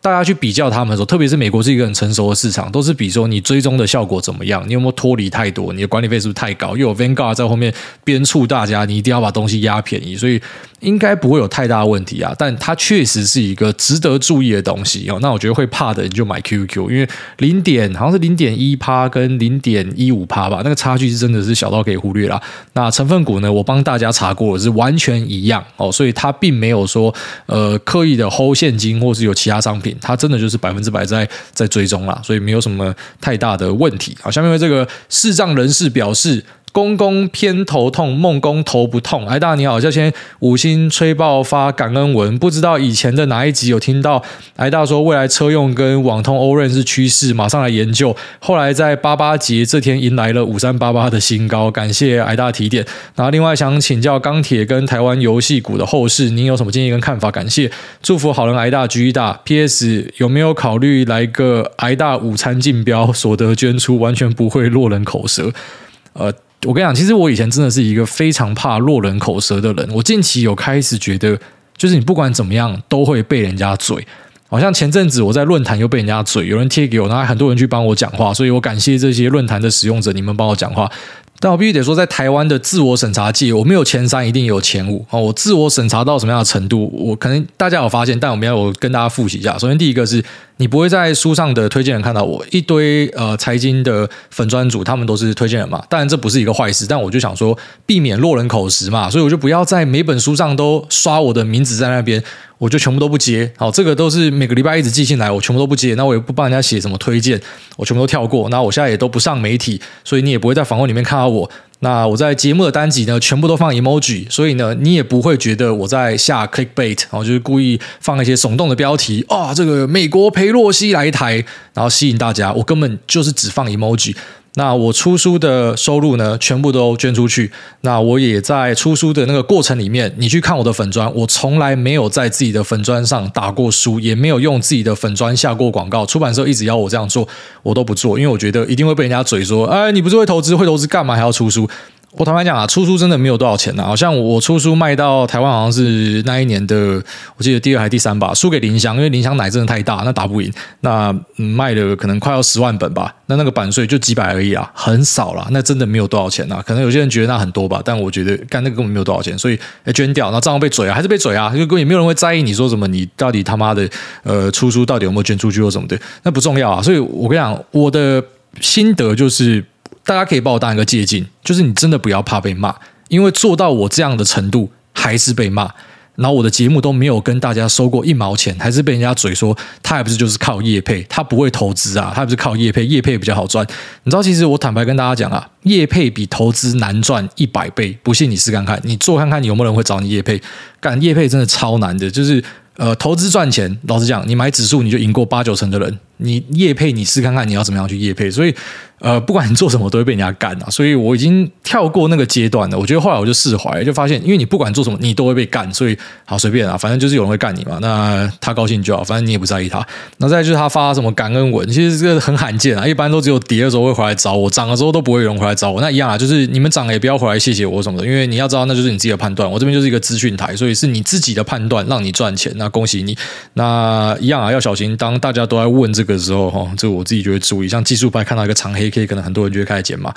大家去比较他们的时候，特别是美国是一个很成熟的市场，都是比说你追踪的效果怎么样，你有没有脱离太多，你的管理费是不是太高，又有 Vanguard 在后面鞭促大家，你一定要把东西压便宜，所以应该不会有太大问题啊。但它确实是一个值得注意的东西哦。那我觉得会怕的你就买 QQQ，因为零点好像是零点一趴跟零点一五趴吧，那个差距是真的是小到可以忽略啦。那成分股呢，我帮大家查过，是完全一样哦，所以它并没有说呃刻意的 hold 现金或是有其他商品，它真的就是百分之百在在追踪啦，所以没有什么太大的问题。好，下面这个视障人士表示。公公偏头痛，梦公头不痛。癌大你好，就先五星吹爆发感恩文。不知道以前的哪一集有听到癌大说未来车用跟网通 O-RAN 是趋势，马上来研究。后来在八八节这天迎来了五三八八的新高，感谢癌大提点。然后另外想请教钢铁跟台湾游戏股的后市，您有什么建议跟看法？感谢，祝福好人癌大居大。P.S. 有没有考虑来个癌大午餐竞标，所得捐出，完全不会落人口舌。呃。我跟你讲，其实我以前真的是一个非常怕落人口舌的人。我近期有开始觉得，就是你不管怎么样都会被人家嘴。好像前阵子我在论坛又被人家嘴，有人贴给我，然后很多人去帮我讲话，所以我感谢这些论坛的使用者，你们帮我讲话。但我必须得说，在台湾的自我审查界，我没有前三，一定有前五哦。我自我审查到什么样的程度，我可能大家有发现，但我们要我跟大家复习一下。首先，第一个是。你不会在书上的推荐人看到我一堆呃财经的粉专组，他们都是推荐人嘛。当然这不是一个坏事，但我就想说避免落人口实嘛，所以我就不要在每本书上都刷我的名字在那边，我就全部都不接。好，这个都是每个礼拜一直寄进来，我全部都不接。那我也不帮人家写什么推荐，我全部都跳过。那我现在也都不上媒体，所以你也不会在访问里面看到我。那我在节目的单集呢，全部都放 emoji，所以呢，你也不会觉得我在下 clickbait，然后就是故意放一些耸动的标题啊，这个美国陪。洛西来台，然后吸引大家。我根本就是只放 emoji。那我出书的收入呢，全部都捐出去。那我也在出书的那个过程里面，你去看我的粉砖，我从来没有在自己的粉砖上打过书，也没有用自己的粉砖下过广告。出版社一直要我这样做，我都不做，因为我觉得一定会被人家嘴说：“哎，你不是会投资，会投资干嘛还要出书？”我坦白讲啊，出书真的没有多少钱呐、啊。好像我出书卖到台湾好像是那一年的，我记得第二还第三吧，输给林香，因为林香奶真的太大，那打不赢。那、嗯、卖了可能快要十万本吧，那那个版税就几百而已啊，很少啦。那真的没有多少钱呐、啊。可能有些人觉得那很多吧，但我觉得干那个根本没有多少钱，所以捐掉，那账号被嘴啊，还是被嘴啊，因为也没有人会在意你说什么，你到底他妈的呃出书到底有没有捐出去或什么的，那不重要啊。所以我跟你讲，我的心得就是。大家可以把我当一个借镜，就是你真的不要怕被骂，因为做到我这样的程度还是被骂，然后我的节目都没有跟大家收过一毛钱，还是被人家嘴说他还不是就是靠业配，他不会投资啊，他不是靠业配，业配比较好赚。你知道，其实我坦白跟大家讲啊，业配比投资难赚一百倍，不信你试看看，你做看看你有没有人会找你业配，干业配真的超难的，就是呃投资赚钱，老实讲，你买指数你就赢过八九成的人，你业配你试看看你要怎么样去业配，所以。呃，不管你做什么，都会被人家干啊，所以我已经跳过那个阶段了。我觉得后来我就释怀，就发现，因为你不管做什么，你都会被干，所以好随便啊，反正就是有人会干你嘛。那他高兴就好，反正你也不在意他。那再就是他发什么感恩文，其实这个很罕见啊，一般都只有跌的时候会回来找我，涨的时候都不会有人回来找我。那一样啊，就是你们涨了也不要回来谢谢我什么的，因为你要知道那就是你自己的判断。我这边就是一个资讯台，所以是你自己的判断让你赚钱，那恭喜你。那一样啊，要小心，当大家都在问这个这个时候，哈，这我自己就会注意。像技术派看到一个长黑 K，可能很多人就会开始减码。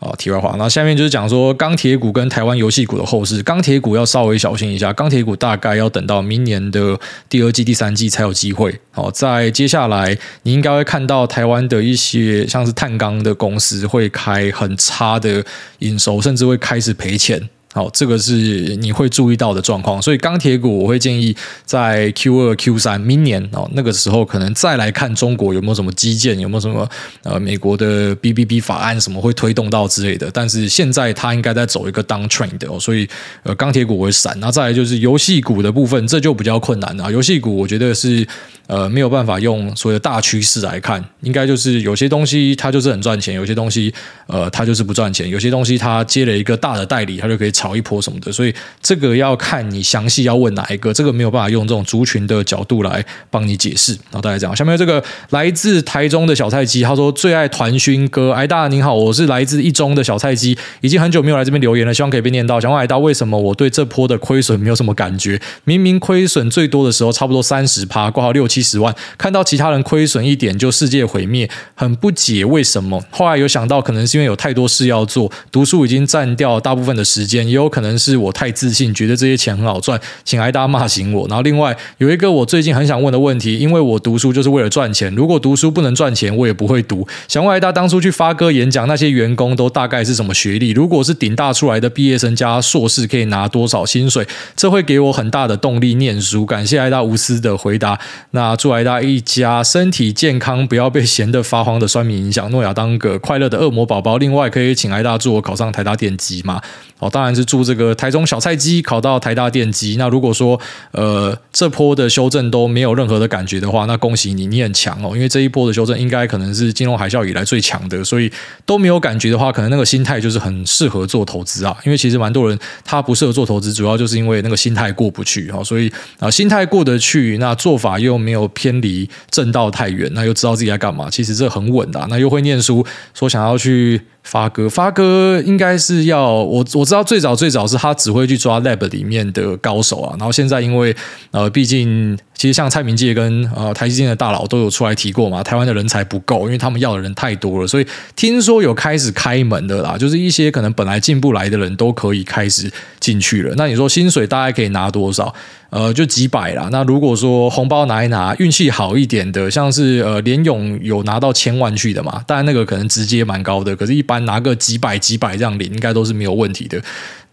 啊，题外话，那下面就是讲说钢铁股跟台湾游戏股的后市。钢铁股要稍微小心一下，钢铁股大概要等到明年的第二季、第三季才有机会。好，在接下来你应该会看到台湾的一些像是碳钢的公司会开很差的营收，甚至会开始赔钱。好，这个是你会注意到的状况，所以钢铁股我会建议在 Q 二、Q 三明年哦，那个时候可能再来看中国有没有什么基建，有没有什么呃美国的 BBB 法案什么会推动到之类的。但是现在它应该在走一个 down trend 哦，所以呃钢铁股会闪。那再来就是游戏股的部分，这就比较困难了。游戏股我觉得是。呃，没有办法用所谓的大趋势来看，应该就是有些东西它就是很赚钱，有些东西呃它就是不赚钱，有些东西它接了一个大的代理，它就可以炒一波什么的，所以这个要看你详细要问哪一个，这个没有办法用这种族群的角度来帮你解释。然后大家讲，下面这个来自台中的小菜鸡，他说最爱团勋哥，癌大您好，我是来自一中的小菜鸡，已经很久没有来这边留言了，希望可以被念到。想问癌大为什么我对这波的亏损没有什么感觉？明明亏损最多的时候差不多三十趴，挂号六七十万，看到其他人亏损一点就世界毁灭，很不解为什么。后来有想到，可能是因为有太多事要做，读书已经占掉大部分的时间，也有可能是我太自信，觉得这些钱很好赚，请癌大骂醒我。然后另外有一个我最近很想问的问题，因为我读书就是为了赚钱，如果读书不能赚钱，我也不会读。想问癌大，当初去发哥演讲，那些员工都大概是什么学历？如果是顶大出来的毕业生加硕士，可以拿多少薪水？这会给我很大的动力念书。感谢癌大无私的回答。那祝癌大一家身体健康，不要被闲得发慌的酸民影响。诺亚当个快乐的恶魔宝宝。另外可以请癌大祝我考上台大电机吗？哦，当然是住这个台中小菜鸡考到台大电机。那如果说呃这波的修正都没有任何的感觉的话，那恭喜你，你很强哦。因为这一波的修正应该可能是金融海啸以来最强的，所以都没有感觉的话，可能那个心态就是很适合做投资啊。因为其实蛮多人他不适合做投资，主要就是因为那个心态过不去哈。所以啊，心态过得去，那做法又没有偏离正道太远，那又知道自己在干嘛，其实这很稳的。那又会念书，说想要去。发哥，发哥应该是要我我知道最早最早是他只会去抓 lab 里面的高手啊，然后现在因为呃，毕竟其实像蔡明介跟呃台积电的大佬都有出来提过嘛，台湾的人才不够，因为他们要的人太多了，所以听说有开始开门的啦，就是一些可能本来进不来的人都可以开始进去了。那你说薪水大概可以拿多少？呃，就几百啦。那如果说红包拿一拿，运气好一点的，像是呃联勇有拿到千万去的嘛，当然那个可能直接蛮高的，可是一般拿个几百几百这样领，应该都是没有问题的。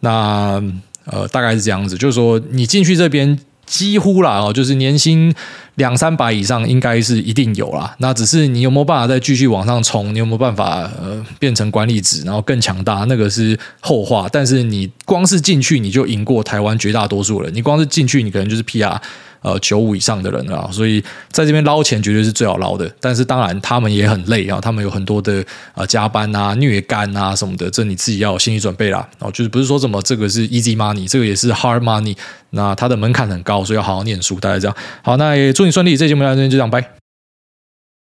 那呃，大概是这样子，就是说你进去这边。几乎啦哦，就是年薪两三百以上，应该是一定有啦。那只是你有没有办法再继续往上冲？你有没有办法呃变成管理值，然后更强大？那个是后话。但是你光是进去，你就赢过台湾绝大多数人。你光是进去，你可能就是 PR。呃，九五以上的人了，所以在这边捞钱绝对是最好捞的。但是当然，他们也很累啊，他们有很多的呃加班啊、虐肝啊什么的，这你自己要有心理准备啦。哦，就是不是说什么这个是 easy money，这个也是 hard money。那它的门槛很高，所以要好好念书。大家这样好，那也祝顺利。这节目到这边就这样，拜。